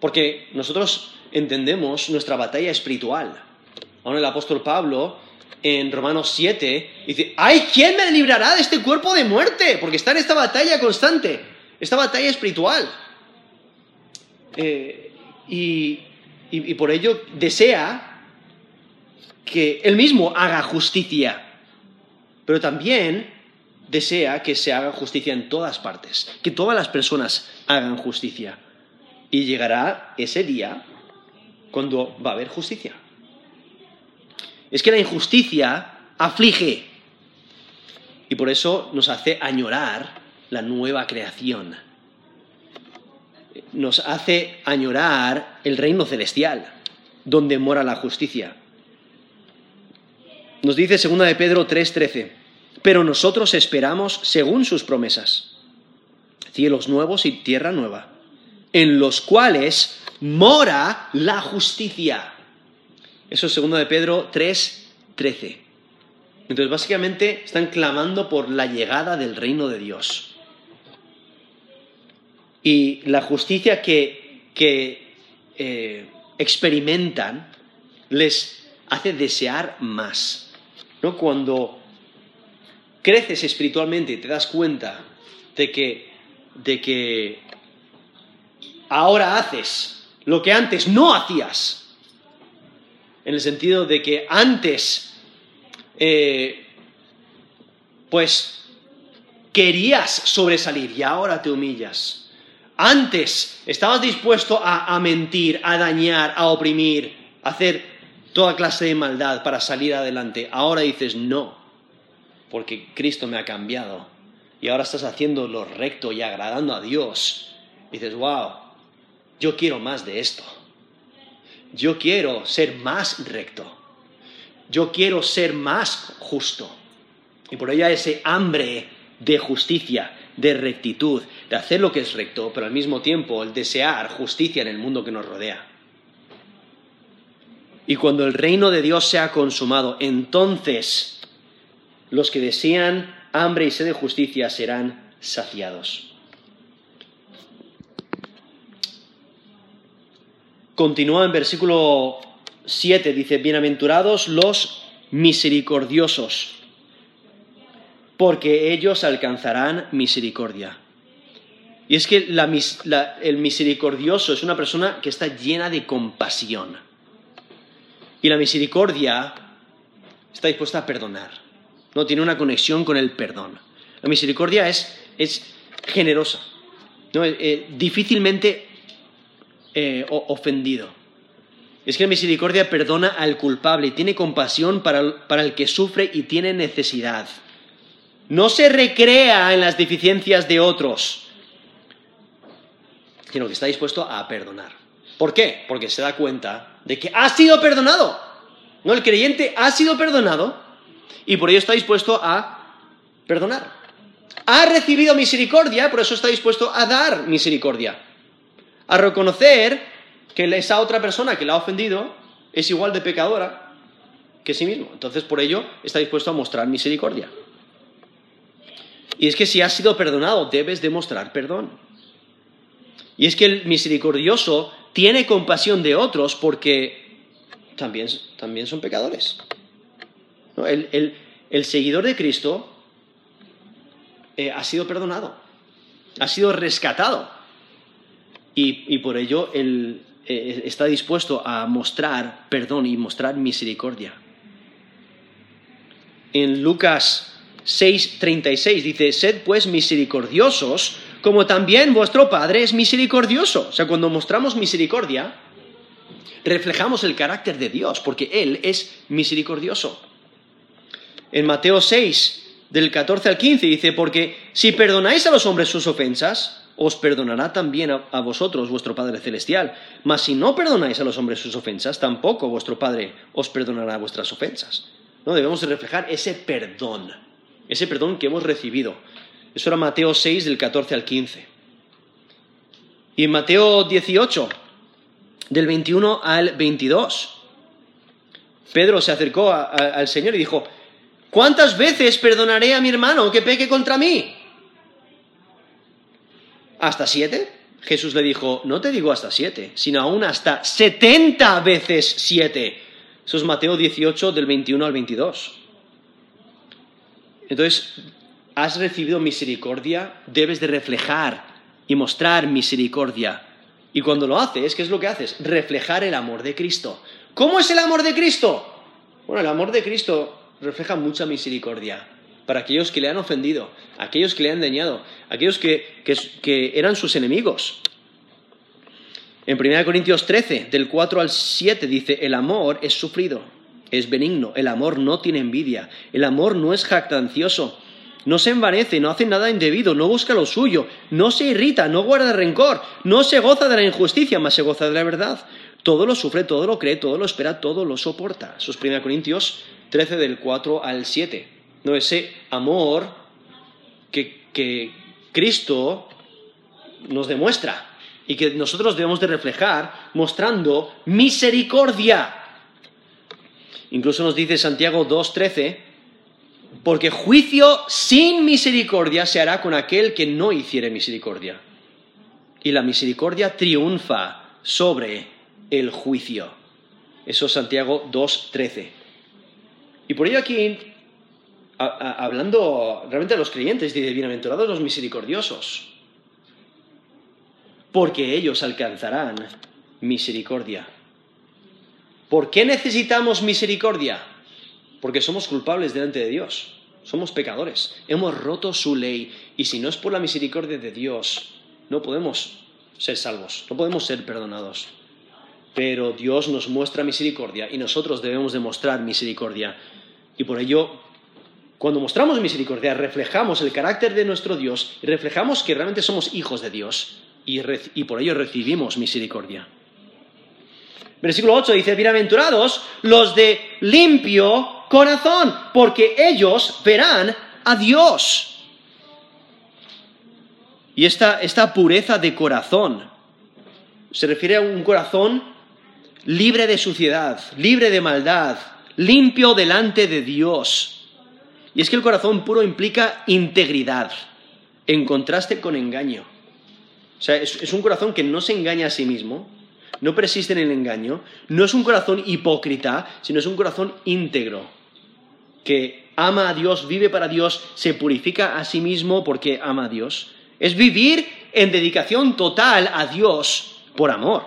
porque nosotros entendemos nuestra batalla espiritual. Ahora el apóstol Pablo en Romanos 7 dice, ¡ay, quién me librará de este cuerpo de muerte! Porque está en esta batalla constante, esta batalla espiritual. Eh, y, y por ello desea que él mismo haga justicia, pero también desea que se haga justicia en todas partes, que todas las personas hagan justicia. Y llegará ese día cuando va a haber justicia. Es que la injusticia aflige y por eso nos hace añorar la nueva creación. Nos hace añorar el reino celestial, donde mora la justicia. Nos dice 2 de Pedro 3:13, pero nosotros esperamos según sus promesas, cielos nuevos y tierra nueva en los cuales mora la justicia. Eso es segundo de Pedro 3, 13. Entonces, básicamente están clamando por la llegada del reino de Dios. Y la justicia que, eh, experimentan les hace desear más. ¿No? Cuando creces espiritualmente y te das cuenta de que, de que ahora haces lo que antes no hacías. En el sentido de que antes, eh, pues, querías sobresalir y ahora te humillas. Antes estabas dispuesto a, a mentir, a dañar, a oprimir, a hacer toda clase de maldad para salir adelante. Ahora dices no, porque Cristo me ha cambiado. Y ahora estás haciendo lo recto y agradando a Dios. dices, wow, yo quiero más de esto. Yo quiero ser más recto. Yo quiero ser más justo. Y por ello ese hambre de justicia, de rectitud, de hacer lo que es recto, pero al mismo tiempo el desear justicia en el mundo que nos rodea. Y cuando el reino de Dios sea consumado, entonces los que desean hambre y sed de justicia serán saciados. Continúa en versículo 7, dice, bienaventurados los misericordiosos, porque ellos alcanzarán misericordia. Y es que el misericordioso es una persona que está llena de compasión. Y la misericordia está dispuesta a perdonar. No tiene una conexión con el perdón. La misericordia es, generosa. ¿no? Eh, eh, difícilmente eh, ofendido. Es que la misericordia perdona al culpable y tiene compasión para para el que sufre y tiene necesidad. No se recrea en las deficiencias de otros, sino que está dispuesto a perdonar. ¿Por qué? Porque se da cuenta de que ha sido perdonado. No, el creyente ha sido perdonado y por ello está dispuesto a perdonar. Ha recibido misericordia, por eso está dispuesto a dar misericordia a reconocer que esa otra persona que la ha ofendido es igual de pecadora que sí mismo. Entonces, por ello, está dispuesto a mostrar misericordia. Y es que si has sido perdonado, debes demostrar perdón. Y es que el misericordioso tiene compasión de otros porque también, también son pecadores. El, seguidor de Cristo eh, ha sido perdonado, ha sido rescatado y, por ello él eh, está dispuesto a mostrar perdón y mostrar misericordia. En Lucas 6:36 dice, sed pues misericordiosos, como también vuestro Padre es misericordioso. O sea, cuando mostramos misericordia, reflejamos el carácter de Dios, porque Él es misericordioso. En Mateo 6, del 14 al 15, dice, porque si perdonáis a los hombres sus ofensas, os perdonará también a, vosotros vuestro Padre Celestial. Mas si no perdonáis a los hombres sus ofensas, tampoco vuestro Padre os perdonará vuestras ofensas. ¿No? Debemos reflejar ese perdón, ese perdón que hemos recibido. Eso era Mateo 6, del 14 al 15. Y en Mateo 18, del 21 al 22, Pedro se acercó al Señor y dijo, ¿cuántas veces perdonaré a mi hermano que peque contra mí? ¿Hasta siete? Jesús le dijo, no te digo hasta siete, sino aún hasta setenta veces siete. Eso es Mateo 18 del 21 al 22. Entonces, has recibido misericordia, debes de reflejar y mostrar misericordia. Y cuando lo haces, ¿qué es lo que haces? Reflejar el amor de Cristo. ¿Cómo es el amor de Cristo? Bueno, el amor de Cristo refleja mucha misericordia para aquellos que le han ofendido, aquellos que le han dañado, aquellos que, eran sus enemigos. En 1 Corintios 13, del 4 al 7, dice, el amor es sufrido, es benigno, el amor no tiene envidia, el amor no es jactancioso, no se envanece, no hace nada indebido, no busca lo suyo, no se irrita, no guarda rencor, no se goza de la injusticia, más se goza de la verdad. Todo lo sufre, todo lo cree, todo lo espera, todo lo soporta. Eso es 1 Corintios 13 del 4 al 7 ese amor que, que Cristo nos demuestra y que nosotros debemos de reflejar mostrando misericordia. Incluso nos dice Santiago 2.13, porque juicio sin misericordia se hará con aquel que no hiciere misericordia. Y la misericordia triunfa sobre el juicio. Eso es Santiago 2.13. Y por ello aquí hablando realmente a los creyentes, dice, bienaventurados los misericordiosos, porque ellos alcanzarán misericordia. ¿Por qué necesitamos misericordia? Porque somos culpables delante de Dios, somos pecadores, hemos roto su ley y si no es por la misericordia de Dios, no podemos ser salvos, no podemos ser perdonados. Pero Dios nos muestra misericordia y nosotros debemos demostrar misericordia. Y por ello cuando mostramos misericordia, reflejamos el carácter de nuestro Dios y reflejamos que realmente somos hijos de Dios y, por ello recibimos misericordia. Versículo 8 dice, bienaventurados los de limpio corazón, porque ellos verán a Dios. Y esta, esta pureza de corazón se refiere a un corazón libre de suciedad, libre de maldad, limpio delante de Dios. Y es que el corazón puro implica integridad, en contraste con engaño. O sea, es, un corazón que no se engaña a sí mismo, no persiste en el engaño, no es un corazón hipócrita, sino es un corazón íntegro, que ama a Dios, vive para Dios, se purifica a sí mismo porque ama a Dios. Es vivir en dedicación total a Dios por amor.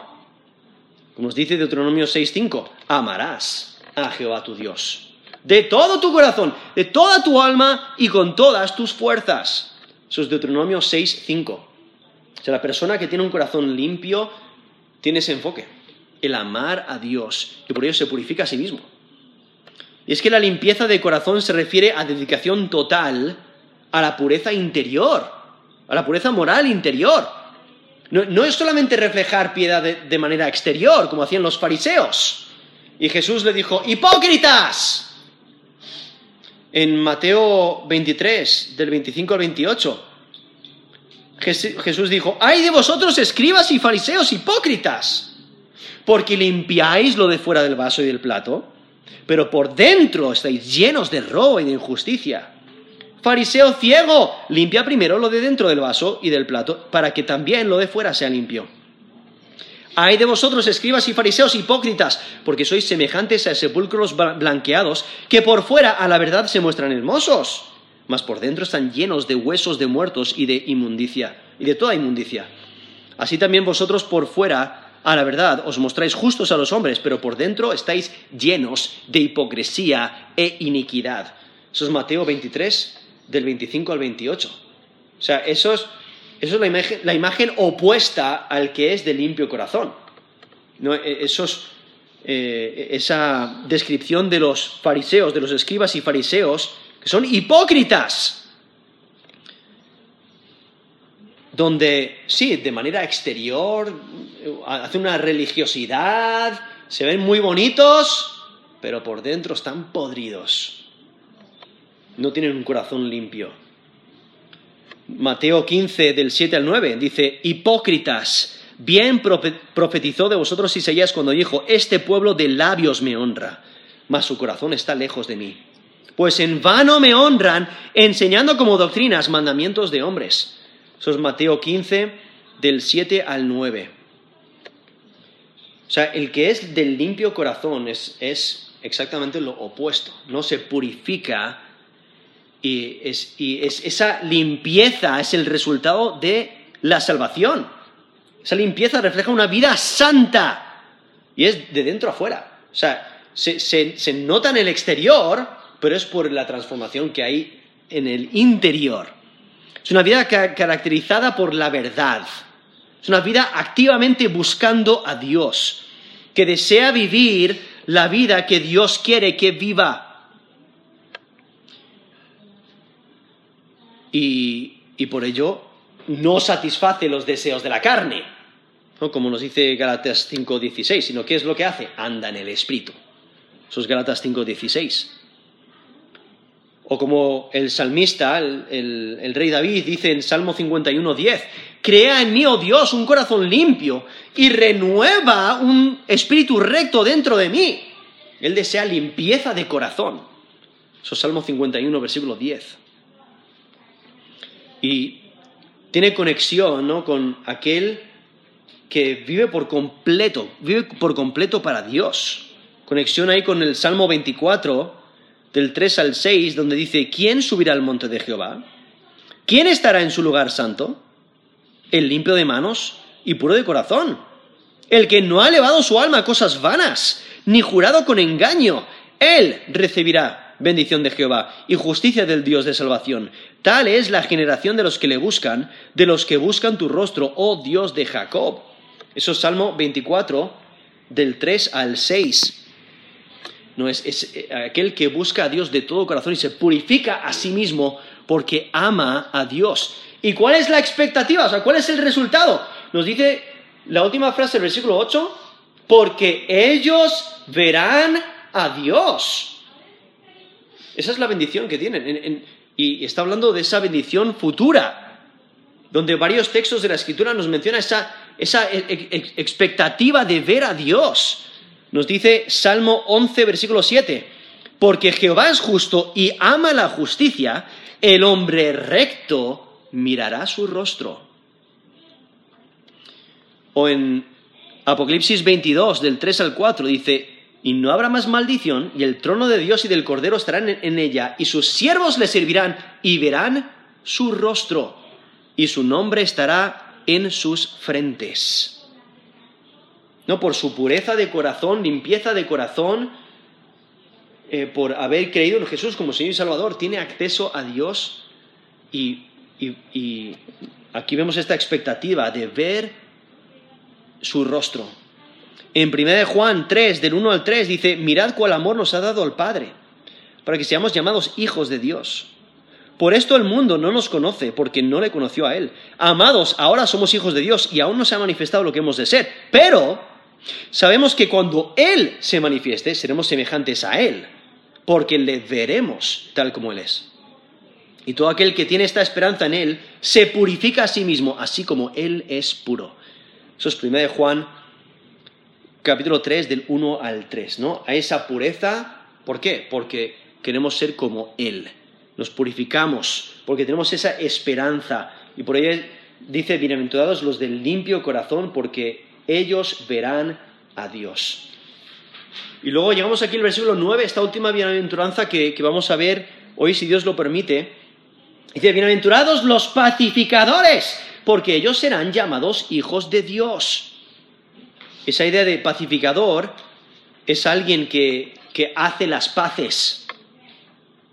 Como nos dice Deuteronomio 6.5, amarás a Jehová tu Dios de todo tu corazón, de toda tu alma y con todas tus fuerzas. Eso es Deuteronomio 6, 5. O sea, la persona que tiene un corazón limpio tiene ese enfoque, el amar a Dios, y por ello se purifica a sí mismo. Y es que la limpieza de corazón se refiere a dedicación total a la pureza interior, a la pureza moral interior. No, es solamente reflejar piedad de manera exterior, como hacían los fariseos. Y Jesús le dijo, hipócritas, en Mateo 23, del 25 al 28. Jesús dijo, ay de vosotros escribas y fariseos hipócritas, porque limpiáis lo de fuera del vaso y del plato, pero por dentro estáis llenos de robo y de injusticia. Fariseo ciego, limpia primero lo de dentro del vaso y del plato, para que también lo de fuera sea limpio. Hay de vosotros, escribas y fariseos hipócritas, porque sois semejantes a sepulcros blanqueados, que por fuera a la verdad se muestran hermosos, mas por dentro están llenos de huesos de muertos y de inmundicia, y de toda inmundicia. Así también vosotros por fuera a la verdad os mostráis justos a los hombres, pero por dentro estáis llenos de hipocresía e iniquidad. Eso es Mateo 23, del 25 al 28. O sea, eso es eso es la imagen, la imagen opuesta al que es de limpio corazón. ¿No? E, eh, esa descripción de los fariseos, de los escribas y fariseos, que son hipócritas. Donde, sí, de manera exterior, hacen una religiosidad, se ven muy bonitos, pero por dentro están podridos. No tienen un corazón limpio. Mateo 15, del 7 al 9, dice, hipócritas, bien profetizó de vosotros Isaías cuando dijo, este pueblo de labios me honra, mas su corazón está lejos de mí. Pues en vano me honran, enseñando como doctrinas mandamientos de hombres. Eso es Mateo 15, del 7 al 9. O sea, el que es del limpio corazón es, es exactamente lo opuesto. No se purifica y, es, esa limpieza es el resultado de la salvación. Esa limpieza refleja una vida santa y es de dentro a fuera. O sea, se, nota en el exterior, pero es por la transformación que hay en el interior. Es una vida caracterizada por la verdad. Es una vida activamente buscando a Dios, que desea vivir la vida que Dios quiere que viva. y, por ello no satisface los deseos de la carne, como nos dice Galatas 5.16, sino ¿qué es lo que hace? Anda en el Espíritu. Eso es Galatas 5.16. O como el salmista, el, rey David, dice en Salmo 51.10, crea en mí, oh Dios, un corazón limpio y renueva un espíritu recto dentro de mí. Él desea limpieza de corazón. Eso es Salmo 51, versículo 10. Y tiene conexión ¿no? con aquel que vive por completo, vive por completo para Dios. Conexión ahí con el Salmo 24, del 3 al 6, donde dice, ¿quién subirá al monte de Jehová? ¿Quién estará en su lugar santo? El limpio de manos y puro de corazón. El que no ha elevado su alma a cosas vanas, ni jurado con engaño. Él recibirá bendición de Jehová y justicia del Dios de salvación. Tal es la generación de los que le buscan, de los que buscan tu rostro, oh Dios de Jacob. Eso es Salmo 24, del 3 al 6. No es, eh, aquel que busca a Dios de todo corazón y se purifica a sí mismo porque ama a Dios. ¿Y cuál es la expectativa? O sea, ¿cuál es el resultado? Nos dice la última frase del versículo 8, porque ellos verán a Dios. Esa es la bendición que tienen. y está hablando de esa bendición futura, donde varios textos de la Escritura nos mencionan esa, esa e, e, expectativa de ver a Dios. Nos dice Salmo 11, versículo 7, porque Jehová es justo y ama la justicia, el hombre recto mirará su rostro. O en Apocalipsis 22, del 3 al 4, dice, y no habrá más maldición, y el trono de Dios y del Cordero estarán en ella, y sus siervos le servirán, y verán su rostro, y su nombre estará en sus frentes. No por su pureza de corazón, limpieza de corazón, eh, por haber creído en Jesús como Señor y Salvador, tiene acceso a Dios y, aquí vemos esta expectativa de ver su rostro, en 1 Juan 3, del 1 al 3, dice, mirad cuál amor nos ha dado el Padre, para que seamos llamados hijos de Dios. Por esto el mundo no nos conoce, porque no le conoció a Él. Amados, ahora somos hijos de Dios y aún no se ha manifestado lo que hemos de ser. Pero sabemos que cuando Él se manifieste, seremos semejantes a Él, porque le veremos tal como Él es. Y todo aquel que tiene esta esperanza en Él se purifica a sí mismo, así como Él es puro. Eso es 1 Juan capítulo 3 del 1 al 3, ¿no? A esa pureza, ¿por qué? Porque queremos ser como Él. Nos purificamos porque tenemos esa esperanza. Y por ello dice, bienaventurados los del limpio corazón, porque ellos verán a Dios. Y luego llegamos aquí al versículo 9, esta última bienaventuranza que, que vamos a ver hoy, si Dios lo permite. Dice, bienaventurados los pacificadores, porque ellos serán llamados hijos de Dios. Esa idea de pacificador es alguien que, que hace las paces.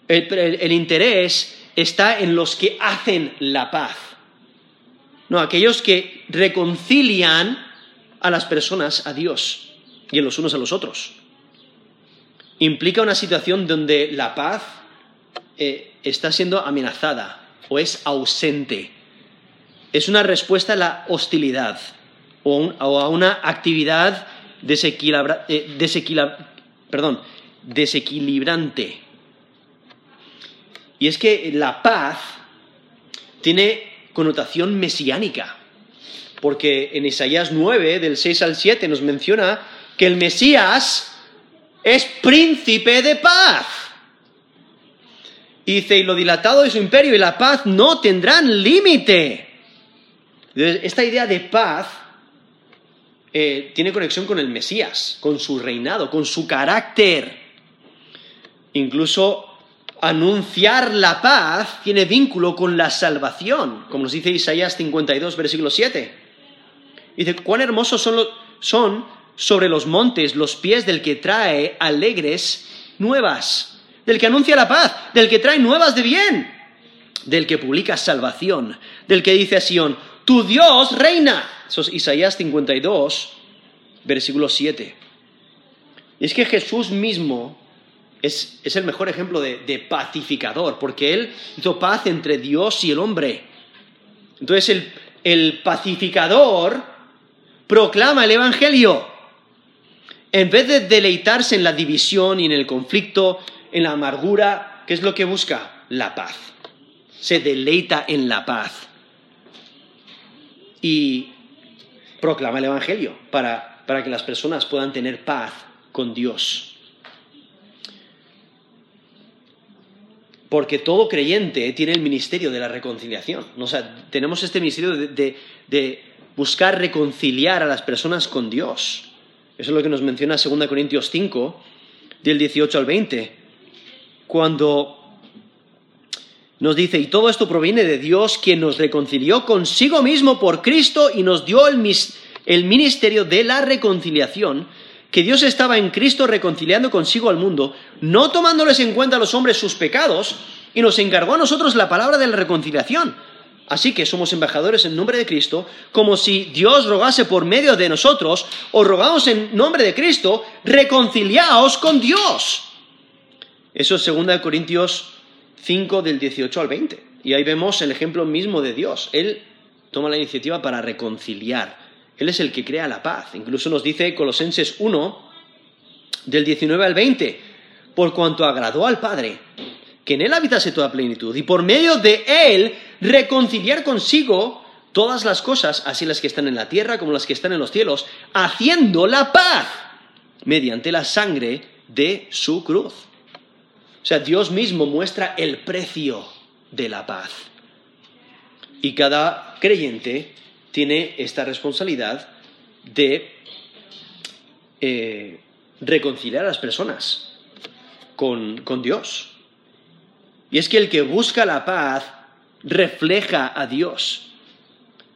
El, interés está en los que hacen la paz. No, aquellos que reconcilian a las personas a Dios y en los unos a los otros. Implica una situación donde la paz eh, está siendo amenazada o es ausente. Es una respuesta a la hostilidad o, a una actividad eh, perdón, desequilibrante. Y es que la paz tiene connotación mesiánica, porque en Isaías 9, del 6 al 7, nos menciona que el Mesías es príncipe de paz. Dice, y lo dilatado de su imperio y la paz no tendrán límite. Esta idea de paz eh, tiene conexión con el Mesías, con su reinado, con su carácter. Incluso anunciar la paz tiene vínculo con la salvación, como nos dice Isaías 52, versículo 7. Dice, cuán hermosos son, son sobre los montes los pies del que trae alegres nuevas, del que anuncia la paz, del que trae nuevas de bien, del que publica salvación, del que dice a Sión, tu Dios reina. Eso es Isaías 52, versículo 7. Y es que Jesús mismo es, el mejor ejemplo de, pacificador, porque Él hizo paz entre Dios y el hombre. Entonces el, el pacificador proclama el Evangelio. En vez de deleitarse en la división y en el conflicto, en la amargura, ¿qué es lo que busca? La paz. Se deleita en la paz. Y proclama el Evangelio para, para que las personas puedan tener paz con Dios. Porque todo creyente tiene el ministerio de la reconciliación. O sea, tenemos este ministerio de, de, buscar reconciliar a las personas con Dios. Eso es lo que nos menciona 2 Corintios 5, del 18 al 20, cuando nos dice, y todo esto proviene de Dios, quien nos reconcilió consigo mismo por Cristo y nos dio el, el ministerio de la reconciliación, que Dios estaba en Cristo reconciliando consigo al mundo, no tomándoles en cuenta a los hombres sus pecados, y nos encargó a nosotros la palabra de la reconciliación. Así que somos embajadores en nombre de Cristo, como si Dios rogase por medio de nosotros, o rogamos en nombre de Cristo, reconciliaos con Dios. Eso es 2 Corintios 5 del 18 al 20. Y ahí vemos el ejemplo mismo de Dios. Él toma la iniciativa para reconciliar. Él es el que crea la paz. Incluso nos dice Colosenses 1 del 19 al 20, por cuanto agradó al Padre, que en Él habitase toda plenitud, y por medio de Él reconciliar consigo todas las cosas, así las que están en la tierra como las que están en los cielos, haciendo la paz mediante la sangre de su cruz. O sea, Dios mismo muestra el precio de la paz. Y cada creyente tiene esta responsabilidad de eh, reconciliar a las personas con, Dios. Y es que el que busca la paz refleja a Dios.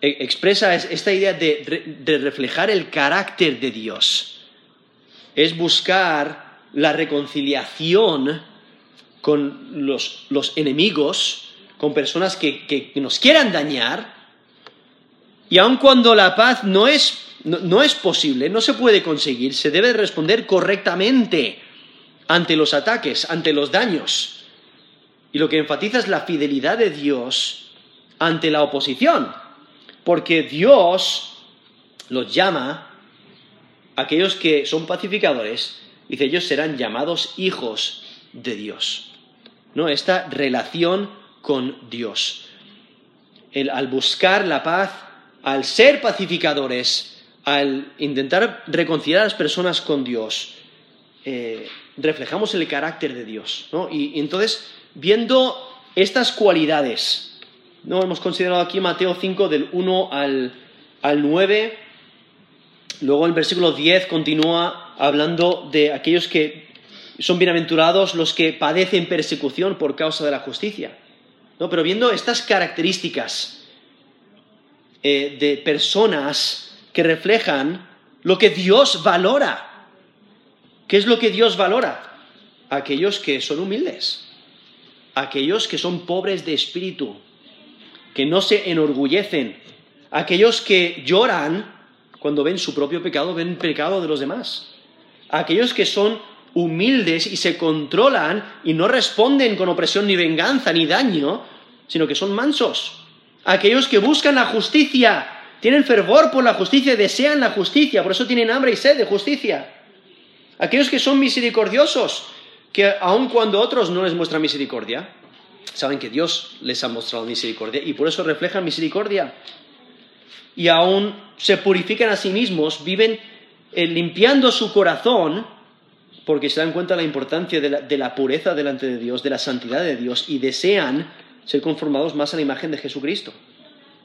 E, expresa esta idea de, reflejar el carácter de Dios. Es buscar la reconciliación con los, enemigos, con personas que, nos quieran dañar, y aun cuando la paz no es posible, no se puede conseguir, se debe responder correctamente ante los ataques, ante los daños. Y lo que enfatiza es la fidelidad de Dios ante la oposición, porque Dios los llama, aquellos que son pacificadores, dice, ellos serán llamados hijos de Dios. ¿no? Esta relación con Dios. al buscar la paz, al ser pacificadores, al intentar reconciliar a las personas con Dios, eh, reflejamos el carácter de Dios. Y, entonces, viendo estas cualidades, ¿no? hemos considerado aquí Mateo 5 del 1 al, al 9, Luego el versículo 10 continúa hablando de aquellos que son bienaventurados los que padecen persecución por causa de la justicia. ¿No? Pero viendo estas características eh, de personas que reflejan lo que Dios valora. ¿Qué es lo que Dios valora? Aquellos que son humildes, aquellos que son pobres de espíritu, que no se enorgullecen, aquellos que lloran cuando ven su propio pecado, ven pecado de los demás, aquellos que son humildes y se controlan y no responden con opresión ni venganza ni daño, sino que son mansos, aquellos que buscan la justicia, tienen fervor por la justicia, desean la justicia, por eso tienen hambre y sed de justicia. Aquellos que son misericordiosos, que aun cuando otros no les muestran misericordia, saben que Dios les ha mostrado misericordia y por eso reflejan misericordia. Y aún se purifican a sí mismos, viven eh, limpiando su corazón, porque se dan cuenta de la importancia de la, de la pureza delante de Dios, de la santidad de Dios, y desean ser conformados más a la imagen de Jesucristo.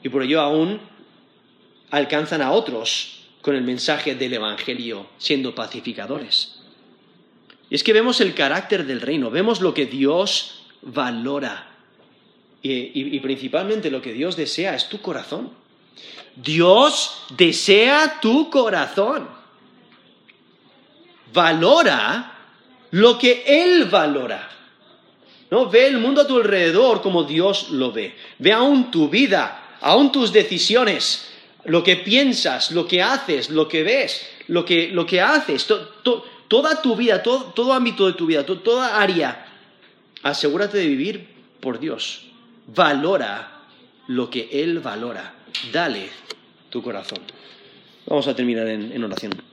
Y por ello aún alcanzan a otros con el mensaje del Evangelio, siendo pacificadores. Y es que vemos el carácter del reino, vemos lo que Dios valora. Y, principalmente lo que Dios desea es tu corazón. Dios desea tu corazón. Valora lo que Él valora. ¿No? Ve el mundo a tu alrededor como Dios lo ve. Ve aún tu vida, aún tus decisiones, lo que piensas, lo que haces, lo que ves, lo que, lo que haces, toda tu vida, todo, ámbito de tu vida, toda área. Asegúrate de vivir por Dios. Valora lo que Él valora. Dale tu corazón. Vamos a terminar en oración.